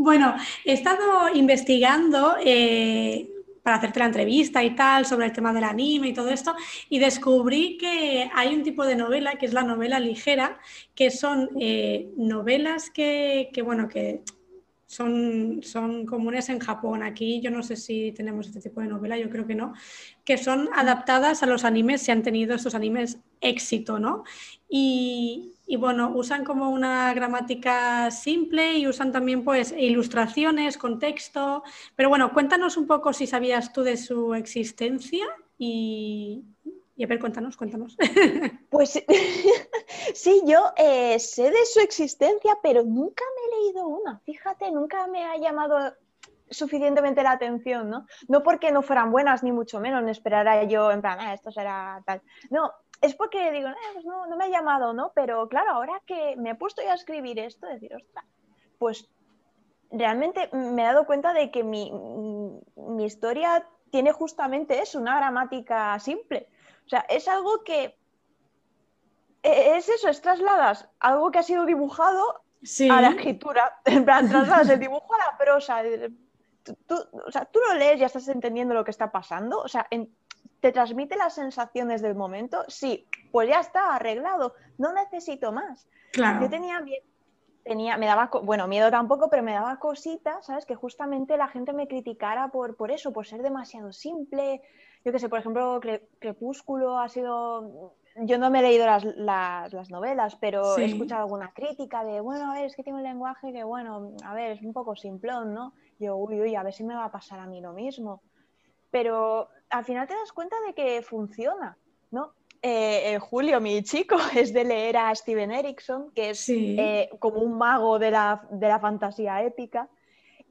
Bueno, he estado investigando eh, para hacerte la entrevista y tal sobre el tema del anime y todo esto y descubrí que hay un tipo de novela que es la novela ligera, que son eh, novelas que, bueno, que son, son comunes en Japón. Aquí yo no sé si tenemos este tipo de novela, yo creo que no, que son adaptadas a los animes, si han tenido estos animes éxito, ¿no? Y, y bueno, usan como una gramática simple y usan también pues ilustraciones, contexto. Pero bueno, cuéntanos un poco si sabías tú de su existencia y, y a ver, cuéntanos, cuéntanos. Pues sí, yo eh, sé de su existencia, pero nunca me he leído una. Fíjate, nunca me ha llamado suficientemente la atención, ¿no? No porque no fueran buenas, ni mucho menos, ni esperara yo en plan, ah, esto será tal. No, es porque digo, eh, pues no, no, me ha llamado, ¿no? Pero claro, ahora que me he puesto ya a escribir esto, decir, ostras, pues realmente me he dado cuenta de que mi, mi historia tiene justamente eso, una gramática simple. O sea, es algo que e, es eso, es trasladas algo que ha sido dibujado a la escritura. En plan, trasladas el dibujo a la prosa. Tú, o sea, tú lo lees y ya estás entendiendo lo que está pasando. O sea, en, ¿Te transmite las sensaciones del momento? Sí, pues ya está, arreglado, no necesito más. Yo tenía miedo, tenía, me daba, bueno, miedo tampoco, pero me daba cositas, ¿sabes? Que justamente la gente me criticara por, por eso, por ser demasiado simple. Yo qué sé, por ejemplo, Crepúsculo ha sido yo no me he leído las, las, novelas, pero he escuchado alguna crítica de, bueno, a ver, es que tiene un lenguaje que, bueno, a ver, es un poco simplón, ¿no? Yo, uy, uy, a ver si me va a pasar a mí lo mismo. Pero al final te das cuenta de que funciona, ¿no? Eh, Julio, mi chico, es de leer a Steven Erickson, que es eh, como un mago de la, fantasía épica.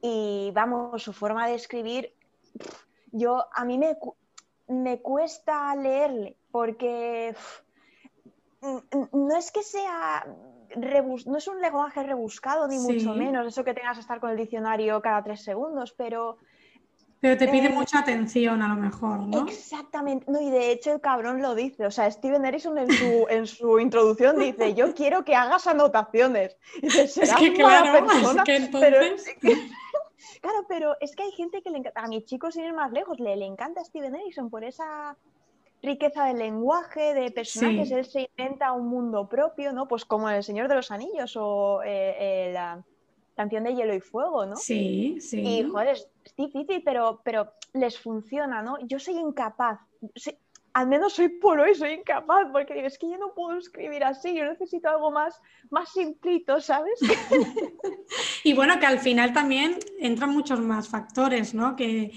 Y vamos, su forma de escribir, yo a mí me, me cuesta leerle, porque no es que sea no es un lenguaje rebuscado, ni mucho menos, eso que tengas que estar con el diccionario cada tres segundos, pero pero te pide eh, mucha atención a lo mejor, ¿no? Exactamente. No, y de hecho el cabrón lo dice. O sea, Steven Erickson en su, en su introducción dice, yo quiero que hagas anotaciones. Y dice, es que claro, es que entonces... claro, pero es que hay gente que le encanta. A mi chico, sin ir más lejos, le, le encanta Steven Erickson por esa riqueza de lenguaje, de personajes. Él se inventa un mundo propio, ¿no? Pues como El Señor de los Anillos o eh, eh, la canción de Hielo y Fuego, ¿no? Sí, sí. Y joder, es, difícil, pero, pero les funciona, ¿no? Yo soy incapaz. al menos soy por hoy, soy incapaz, porque es que yo no puedo escribir así, yo necesito algo más, más simplito, ¿sabes? y bueno, que al final también entran muchos más factores, ¿no? Que,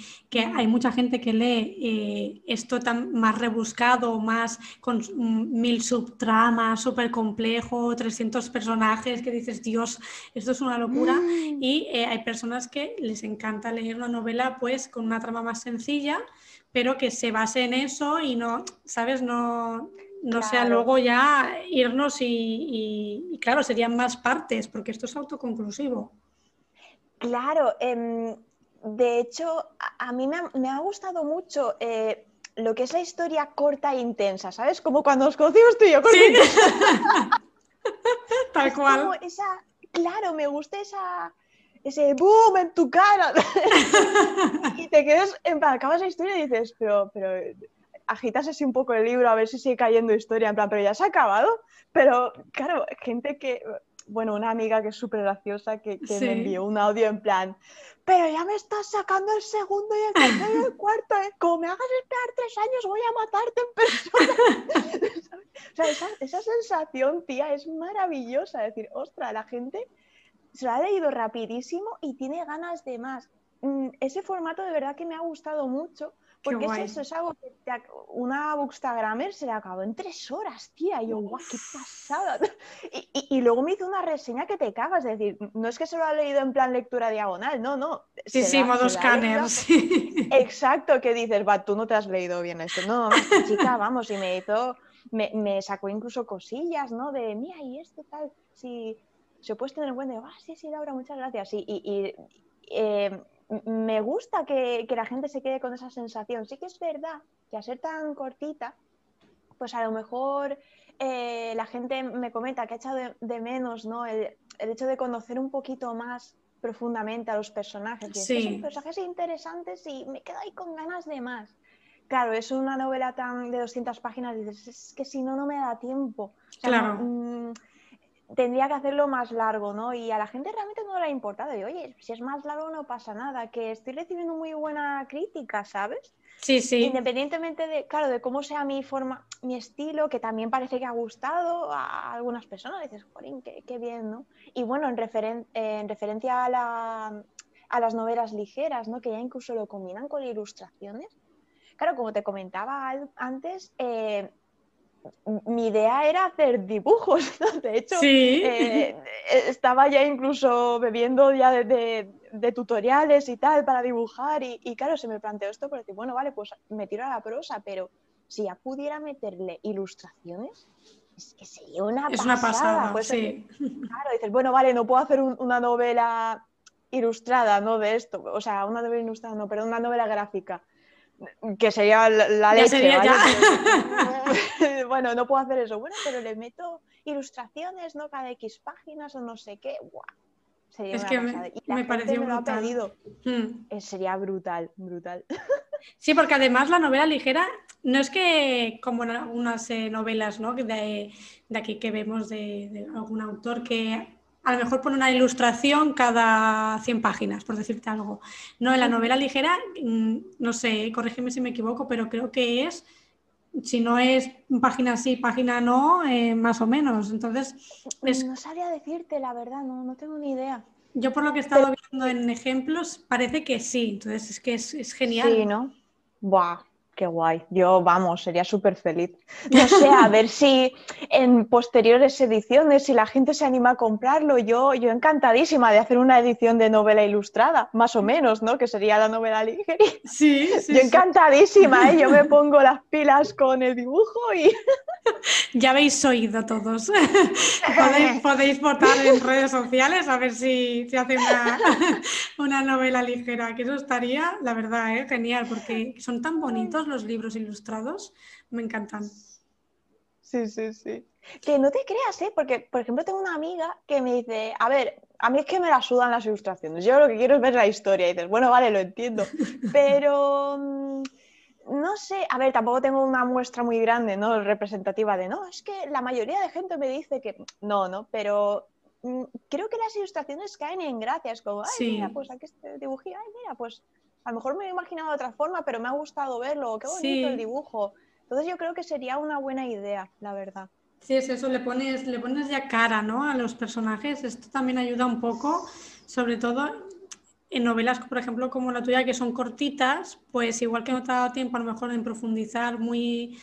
hay mucha gente que lee eh, esto tan más rebuscado, más con mil subtramas, súper complejo, 300 personajes, que dices, Dios, esto es una locura. Mm. Y eh, hay personas que les encanta leer una novela pues con una trama más sencilla pero que se base en eso y no, ¿sabes? No, no sea luego ya irnos y, claro, serían más partes, porque esto es autoconclusivo. Claro, em, de hecho, a, mí me ha, gustado mucho eh, lo que es la historia corta e intensa, ¿sabes? Como cuando nos conocimos tú y yo. ¿Sí? Tal cual. claro, me gusta esa, ese boom en tu cara. y te quedas, acabas la historia y dices, pero, pero agitas así un poco el libro a ver si sigue cayendo historia, en plan, pero ya se ha acabado. Pero claro, gente que, bueno, una amiga que es súper graciosa que, me envió un audio en plan, pero ya me estás sacando el segundo y el tercero y el cuarto, ¿eh? como me hagas esperar tres años voy a matarte en persona. o sea, esa, esa sensación, tía, es maravillosa. decir, ostra, la gente se lo ha leído rapidísimo y tiene ganas de más. Mm, ese formato de verdad que me ha gustado mucho, porque es eso, es algo que una bookstagrammer se le acabó en tres horas, tía. Y yo, guau, qué pasada. Y, luego me hizo una reseña que te cagas, es decir, no es que se lo ha leído en plan lectura diagonal, no, no. Sí, sí, modo escáner, Exacto, que dices, va, tú no te has leído bien esto. No, chica, vamos, y me hizo, me, me sacó incluso cosillas, ¿no? De, mira, y esto tal, si se puedes tener en cuenta, ah, sí, sí, Laura, muchas gracias. Y, eh, me gusta que, la gente se quede con esa sensación. Sí que es verdad que a ser tan cortita, pues a lo mejor eh, la gente me comenta que ha echado de, menos ¿no? El, hecho de conocer un poquito más profundamente a los personajes. Y son personajes interesantes y me quedo ahí con ganas de más. Claro, es una novela tan de 200 páginas, dices, es que si no, no me da tiempo. claro. Mm, tendría que hacerlo más largo, ¿no? Y a la gente realmente no le ha importado. Y oye, si es más largo no pasa nada, que estoy recibiendo muy buena crítica, ¿sabes? Sí, sí. Independientemente de, claro, de cómo sea mi forma, mi estilo, que también parece que ha gustado a algunas personas, dices, joder, qué, bien, ¿no? Y bueno, en, en referencia a, la, a, las novelas ligeras, ¿no? Que ya incluso lo combinan con ilustraciones. Claro, como te comentaba antes, eh, mi idea era hacer dibujos, De hecho, eh, estaba ya incluso bebiendo ya de, tutoriales y tal para dibujar y, claro, se me planteó esto por decir, bueno, vale, pues me tiro a la prosa, pero si ya pudiera meterle ilustraciones, es que sería una es Una pasada pues, sí. Claro, dices, bueno, vale, no puedo hacer una novela ilustrada, ¿no? De esto, o sea, una novela ilustrada, no, pero una novela gráfica que sería la, leche. bueno, no puedo hacer eso. Bueno, pero le meto ilustraciones, ¿no? Cada X páginas o no sé qué. es que me, pareció brutal. Hmm. Eh, sería brutal, brutal. Sí, porque además la novela ligera no es que como algunas eh, novelas ¿no? de, aquí que vemos de, algún autor que a lo mejor pone una ilustración cada 100 páginas, por decirte algo. No, en la novela ligera, mm, no sé, corrígeme si me equivoco, pero creo que es, si no es página sí, página no, eh, más o menos. Entonces, no sabría decirte la verdad, no, no tengo ni idea. Yo por lo que he estado viendo en ejemplos, parece que sí, entonces es que es, es genial. Sí, ¿no? Buah, Qué guay. Yo, vamos, sería súper feliz. No sé, a ver si en posteriores ediciones, si la gente se anima a comprarlo, yo, yo encantadísima de hacer una edición de novela ilustrada, más o menos, ¿no? Que sería la novela ligera. Sí, sí. Yo encantadísima, ¿eh? Yo me pongo las pilas con el dibujo y... Ya habéis oído todos. podéis, votar en redes sociales a ver si, si hace una, una novela ligera, que eso estaría, la verdad, ¿eh? genial, porque son tan bonitos los libros ilustrados me encantan. Sí, sí, sí. Que no te creas, ¿eh? Porque, por ejemplo, tengo una amiga que me dice, a ver, a mí es que me la sudan las ilustraciones. Yo lo que quiero es ver la historia. Y dices, bueno, vale, lo entiendo. Pero mm, no sé, a ver, tampoco tengo una muestra muy grande, ¿no? Representativa de, no, es que la mayoría de gente me dice que no, ¿no? Pero mm, creo que las ilustraciones caen en gracias, como, ay, mira, pues aquí este dibujito, ay, mira, pues a lo mejor me he imaginado de otra forma, pero me ha gustado verlo, qué bonito el dibujo. Entonces yo creo que sería una buena idea, la verdad. Sí, es eso, le pones, le pones ya cara ¿no? a los personajes. Esto también ayuda un poco, sobre todo en novelas, por ejemplo, como la tuya, que son cortitas, pues igual que no te ha dado tiempo a lo mejor en profundizar muy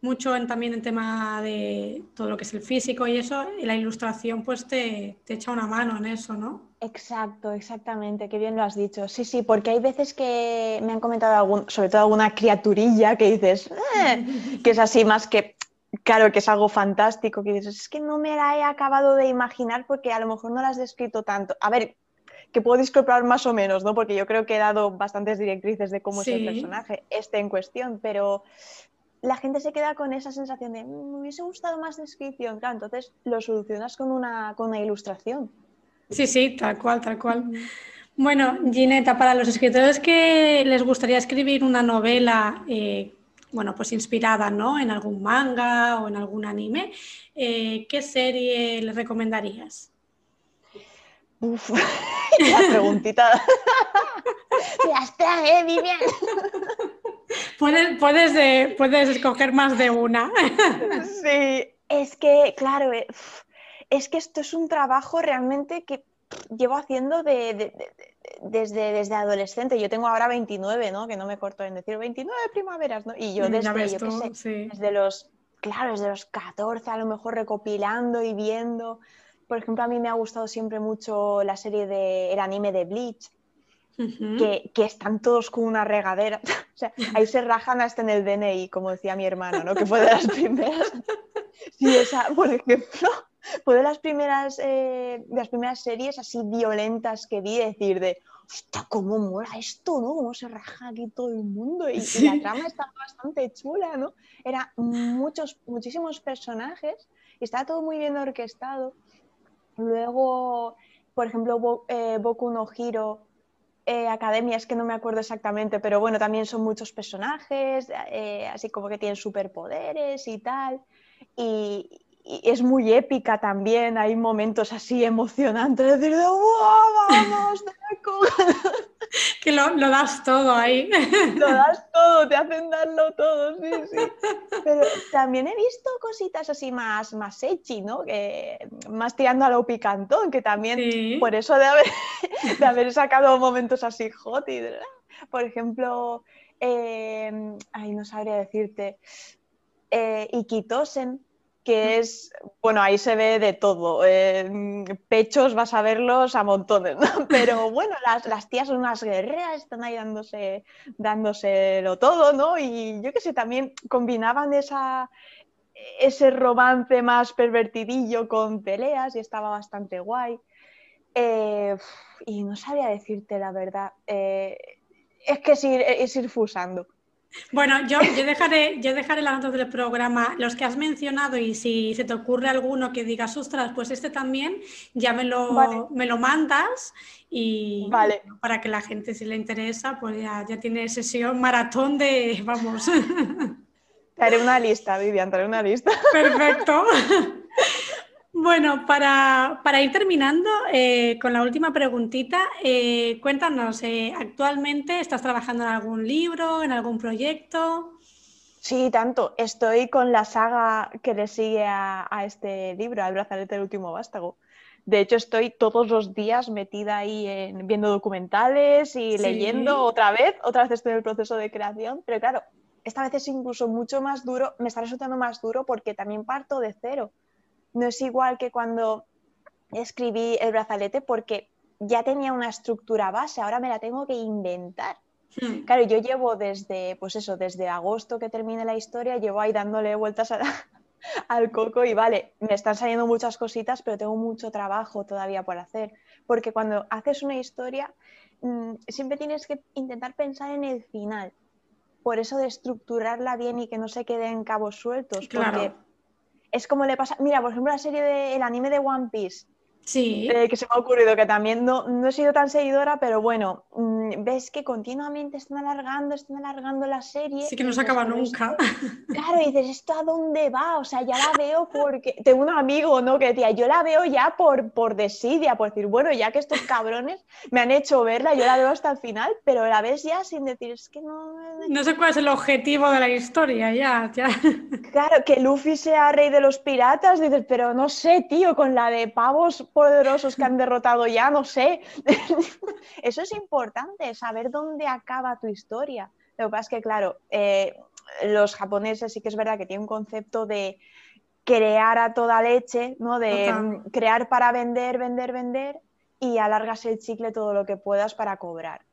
mucho en, también en tema de todo lo que es el físico y eso, y la ilustración pues te, te, echa una mano en eso, ¿no? Exacto, exactamente, qué bien lo has dicho. Sí, sí, porque hay veces que me han comentado algún, sobre todo alguna criaturilla que dices, eh", que es así más que, claro, que es algo fantástico, que dices, es que no me la he acabado de imaginar porque a lo mejor no la has descrito tanto. A ver, que puedo disculpar más o menos, ¿no? Porque yo creo que he dado bastantes directrices de cómo es el personaje, este en cuestión, pero la gente se queda con esa sensación de mm, me hubiese gustado más descripción, claro, entonces lo solucionas con una, con una ilustración. Sí, sí, tal cual, tal cual. Bueno, Gineta, para los escritores que les gustaría escribir una novela, eh, bueno, pues inspirada ¿no? en algún manga o en algún anime, eh, ¿qué serie les recomendarías? Uf, la preguntita. Las traje, Vivian. Puedes, puedes, eh, puedes escoger más de una. Sí, es que, claro, eh, es que esto es un trabajo realmente que llevo haciendo de, desde, desde adolescente. Yo tengo ahora 29, ¿no? Que no me corto en decir 29 primaveras, ¿no? Y yo desde, yo sé, desde los, claro, desde los 14 a lo mejor recopilando y viendo. Por ejemplo, a mí me ha gustado siempre mucho la serie de el anime de Bleach que, están todos con una regadera. o sea, ahí se rajan hasta en el DNI, como decía mi hermano, ¿no? Que fue de las primeras. sí, esa, por ejemplo, fue de las primeras, eh, de las primeras series así violentas que vi, decir de, hostia, cómo mola esto, ¿no? Cómo se raja aquí todo el mundo. Y, la trama estaba bastante chula, ¿no? Era muchos, muchísimos personajes y estaba todo muy bien orquestado. Luego, por ejemplo, eh, Boku no Hiro eh, academias que no me acuerdo exactamente, pero bueno, también son muchos personajes, eh, así como que tienen superpoderes y tal. Y, es muy épica también, hay momentos así emocionantes, de decir, ¡Wow, vamos! que lo, das todo ahí. Lo das todo, te hacen darlo todo, sí, sí. Pero también he visto cositas así más, más echi, ¿no? Que, más tirando a lo picantón, que también por eso de haber, de haber sacado momentos así hot y, por ejemplo, eh, ay, no sabría decirte, eh, Ikitosen, que es, bueno, ahí se ve de todo. pechos vas a verlos a montones, ¿no? Pero bueno, las, tías son unas guerreras, están ahí dándose, dándoselo todo, ¿no? Y yo qué sé, también combinaban esa, ese romance más pervertidillo con peleas y estaba bastante guay. Eh, y no sabía decirte la verdad. Eh, es que es ir fusando. Bueno, yo, yo, dejaré, yo dejaré las notas del programa, los que has mencionado, y si se te ocurre alguno que digas, ostras, pues este también, ya me lo, me lo mandas y vale. para que la gente, si le interesa, pues ya, ya tiene sesión maratón de, vamos. Te haré una lista, Vivian, te haré una lista. Perfecto. Bueno, para, ir terminando eh, con la última preguntita, eh, cuéntanos, eh, ¿actualmente estás trabajando en algún libro, en algún proyecto? Sí, tanto. Estoy con la saga que le sigue a, este libro, al brazalete del último vástago. De hecho, estoy todos los días metida ahí en, viendo documentales y leyendo otra vez. Otra vez estoy en el proceso de creación, pero claro, esta vez es incluso mucho más duro, me está resultando más duro porque también parto de cero no es igual que cuando escribí el brazalete porque ya tenía una estructura base, ahora me la tengo que inventar. Hmm. Claro, yo llevo desde, pues eso, desde agosto que termine la historia, llevo ahí dándole vueltas al coco y vale, me están saliendo muchas cositas, pero tengo mucho trabajo todavía por hacer. Porque cuando haces una historia, mm, siempre tienes que intentar pensar en el final. Por eso de estructurarla bien y que no se queden cabos sueltos. Porque es como le pasa. Mira, por ejemplo, la serie del anime de One Piece. Sí. Eh, que se me ha ocurrido que también no, he sido tan seguidora, pero bueno, mm, ves que continuamente están alargando, están alargando la serie. Sí, que no se acaba nunca. claro, y dices, ¿esto a dónde va? O sea, ya la veo porque. Tengo un amigo, ¿no? Que decía, yo la veo ya por, por desidia, por decir, bueno, ya que estos cabrones me han hecho verla, yo la veo hasta el final, pero la ves ya sin decir, es que no. No sé cuál es el objetivo de la historia, ya, ya. Claro, que Luffy sea rey de los piratas, dices, pero no sé, tío, con la de pavos poderosos que han derrotado ya, no sé. Eso es importante, saber dónde acaba tu historia. Lo que pasa es que, claro, eh, los japoneses sí que es verdad que tienen un concepto de crear a toda leche, ¿no? De mm, crear para vender, vender, vender y alargas el chicle todo lo que puedas para cobrar.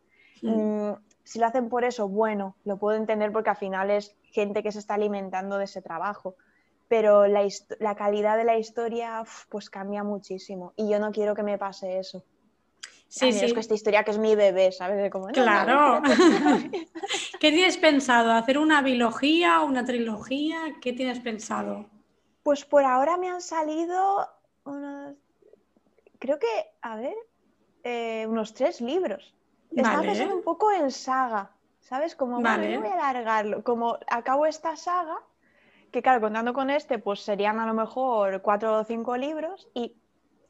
Mm, si lo hacen por eso, bueno, lo puedo entender porque al final es gente que se está alimentando de ese trabajo. Pero la, la calidad de la historia pues cambia muchísimo y yo no quiero que me pase eso. Sí, sí. Es que esta historia que es mi bebé, ¿sabes? claro. ¿Qué tienes pensado? ¿Hacer una biología o una trilogía? ¿Qué tienes pensado? Pues por ahora me han salido unos, creo que, a ver, eh, unos tres libros. Estaba pensando un poco en saga, ¿sabes? Como, vale. voy a alargarlo. Como acabo esta saga, que claro, contando con este, pues serían a lo mejor cuatro o cinco libros y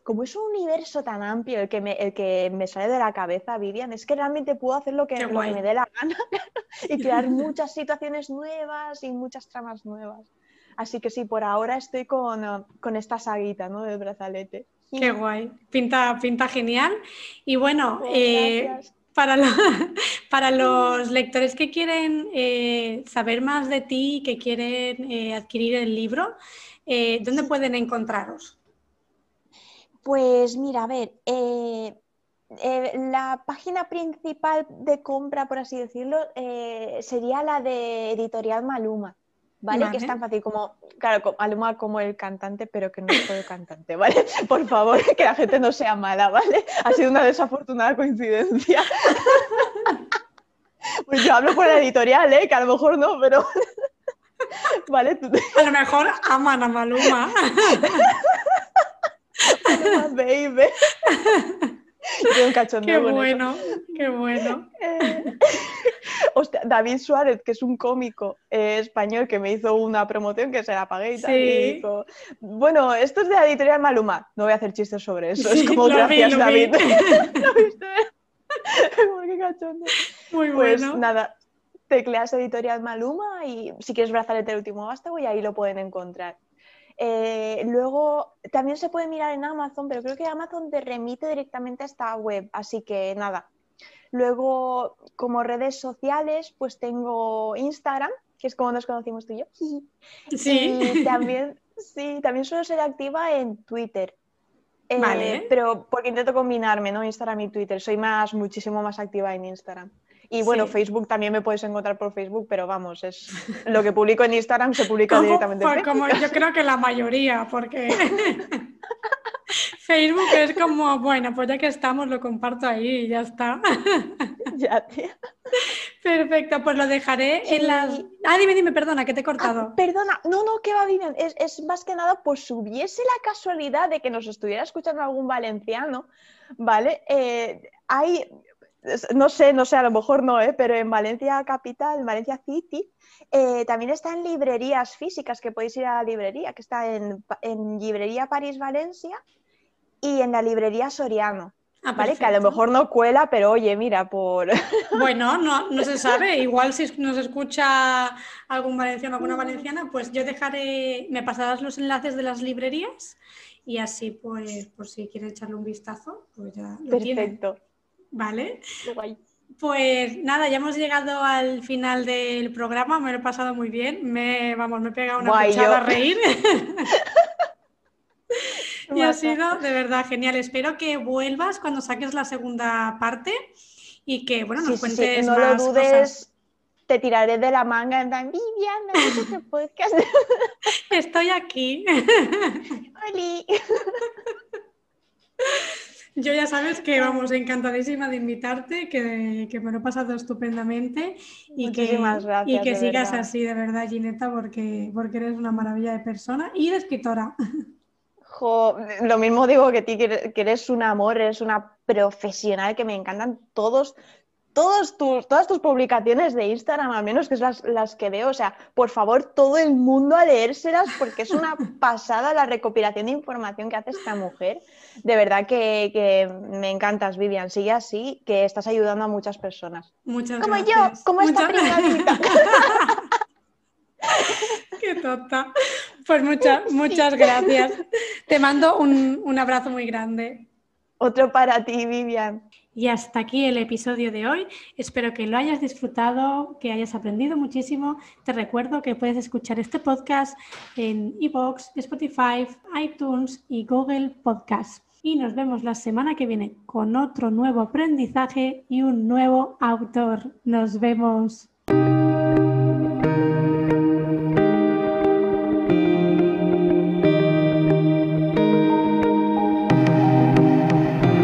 como es un universo tan amplio el que me, el que me sale de la cabeza, Vivian, es que realmente puedo hacer lo que, me dé la gana y crear muchas situaciones nuevas y muchas tramas nuevas. Así que sí, por ahora estoy con, con esta saguita ¿no? del brazalete. Qué guay, pinta, pinta genial. Y bueno, eh, para, los lectores que quieren eh, saber más de ti, que quieren eh, adquirir el libro, ¿dónde pueden encontraros? Pues mira, a ver, eh, eh, la página principal de compra, por así decirlo, eh, sería la de Editorial Maluma. ¿Vale? Que es tan fácil como, claro, Maluma como el cantante, pero que no es el cantante, ¿vale? Por favor, que la gente no sea mala, ¿vale? Ha sido una desafortunada coincidencia. Pues yo hablo por la editorial, ¿eh? Que a lo mejor no, pero... ¿Vale? A lo mejor aman a Maluma. baby. un Qué bueno, qué bueno. Eh, David Suárez, que es un cómico eh, español que me hizo una promoción que se la pagué y tal. bueno, esto es de la editorial Maluma. No voy a hacer chistes sobre eso. es como gracias, David. ¿Lo viste? qué cachondo. Muy pues, bueno. nada, tecleas editorial Maluma y si quieres brazalete el último vástago y ahí lo pueden encontrar. Eh, luego también se puede mirar en Amazon, pero creo que Amazon te remite directamente a esta web, así que nada. Luego, como redes sociales, pues tengo Instagram, que es como nos conocimos tú y yo. Sí. Y también, sí, también suelo ser activa en Twitter. Eh, vale. Pero porque intento combinarme, ¿no? Instagram y Twitter. Soy más, muchísimo más activa en Instagram. Y bueno, Facebook también me puedes encontrar por Facebook, pero vamos, es lo que publico en Instagram se publica directamente en Facebook. Como yo creo que la mayoría, porque Facebook es como, bueno, pues ya que estamos, lo comparto ahí y ya está. ya, tía. Perfecto, pues lo dejaré en las. Ah, dime, dime, perdona, que te he cortado. Ah, perdona, no, no, que va bien. Es, es, más que nada, pues hubiese la casualidad de que nos estuviera escuchando algún valenciano, ¿vale? Eh, hay no sé, no sé, a lo mejor no, ¿eh? pero en Valencia Capital, en Valencia City, eh, también están librerías físicas que podéis ir a la librería, que está en, Librería París Valencia y en la librería Soriano. Ah, ¿Vale? Que a lo mejor no cuela, pero oye, mira, por. Bueno, no, no se sabe. Igual si nos escucha algún valenciano o alguna valenciana, pues yo dejaré, me pasarás los enlaces de las librerías y así, pues, por si quieres echarle un vistazo, pues ya lo Perfecto. ¿Vale? Pues nada, ya hemos llegado al final del programa, me lo he pasado muy bien, me, vamos, me he pegado una a reír. y ha sido de verdad genial. Espero que vuelvas cuando saques la segunda parte y que, bueno, nos cuentes no lo dudes, Te tiraré de la manga en plan, Viviana, podcast. Estoy aquí. ¡Holi! Yo ya sabes que vamos encantadísima de invitarte, que, me lo he pasado estupendamente y que, y que sigas así, de verdad, Gineta, porque, porque eres una maravilla de persona y de escritora. Lo mismo digo que ti, que eres un amor, eres una profesional, que me encantan todos todos tus, todas tus publicaciones de Instagram, al menos que es las, las, que veo. O sea, por favor, todo el mundo a leérselas porque es una pasada la recopilación de información que hace esta mujer. De verdad que, que me encantas, Vivian. Sigue así, que estás ayudando a muchas personas. Muchas como gracias. yo, como esta pringadita. Qué tonta. Pues muchas, muchas gracias. Te mando un, un abrazo muy grande. Otro para ti, Vivian. Y hasta aquí el episodio de hoy. Espero que lo hayas disfrutado, que hayas aprendido muchísimo. Te recuerdo que puedes escuchar este podcast en iVoox, Spotify, iTunes y Google Podcast. Y nos vemos la semana que viene con otro nuevo aprendizaje y un nuevo autor. Nos vemos.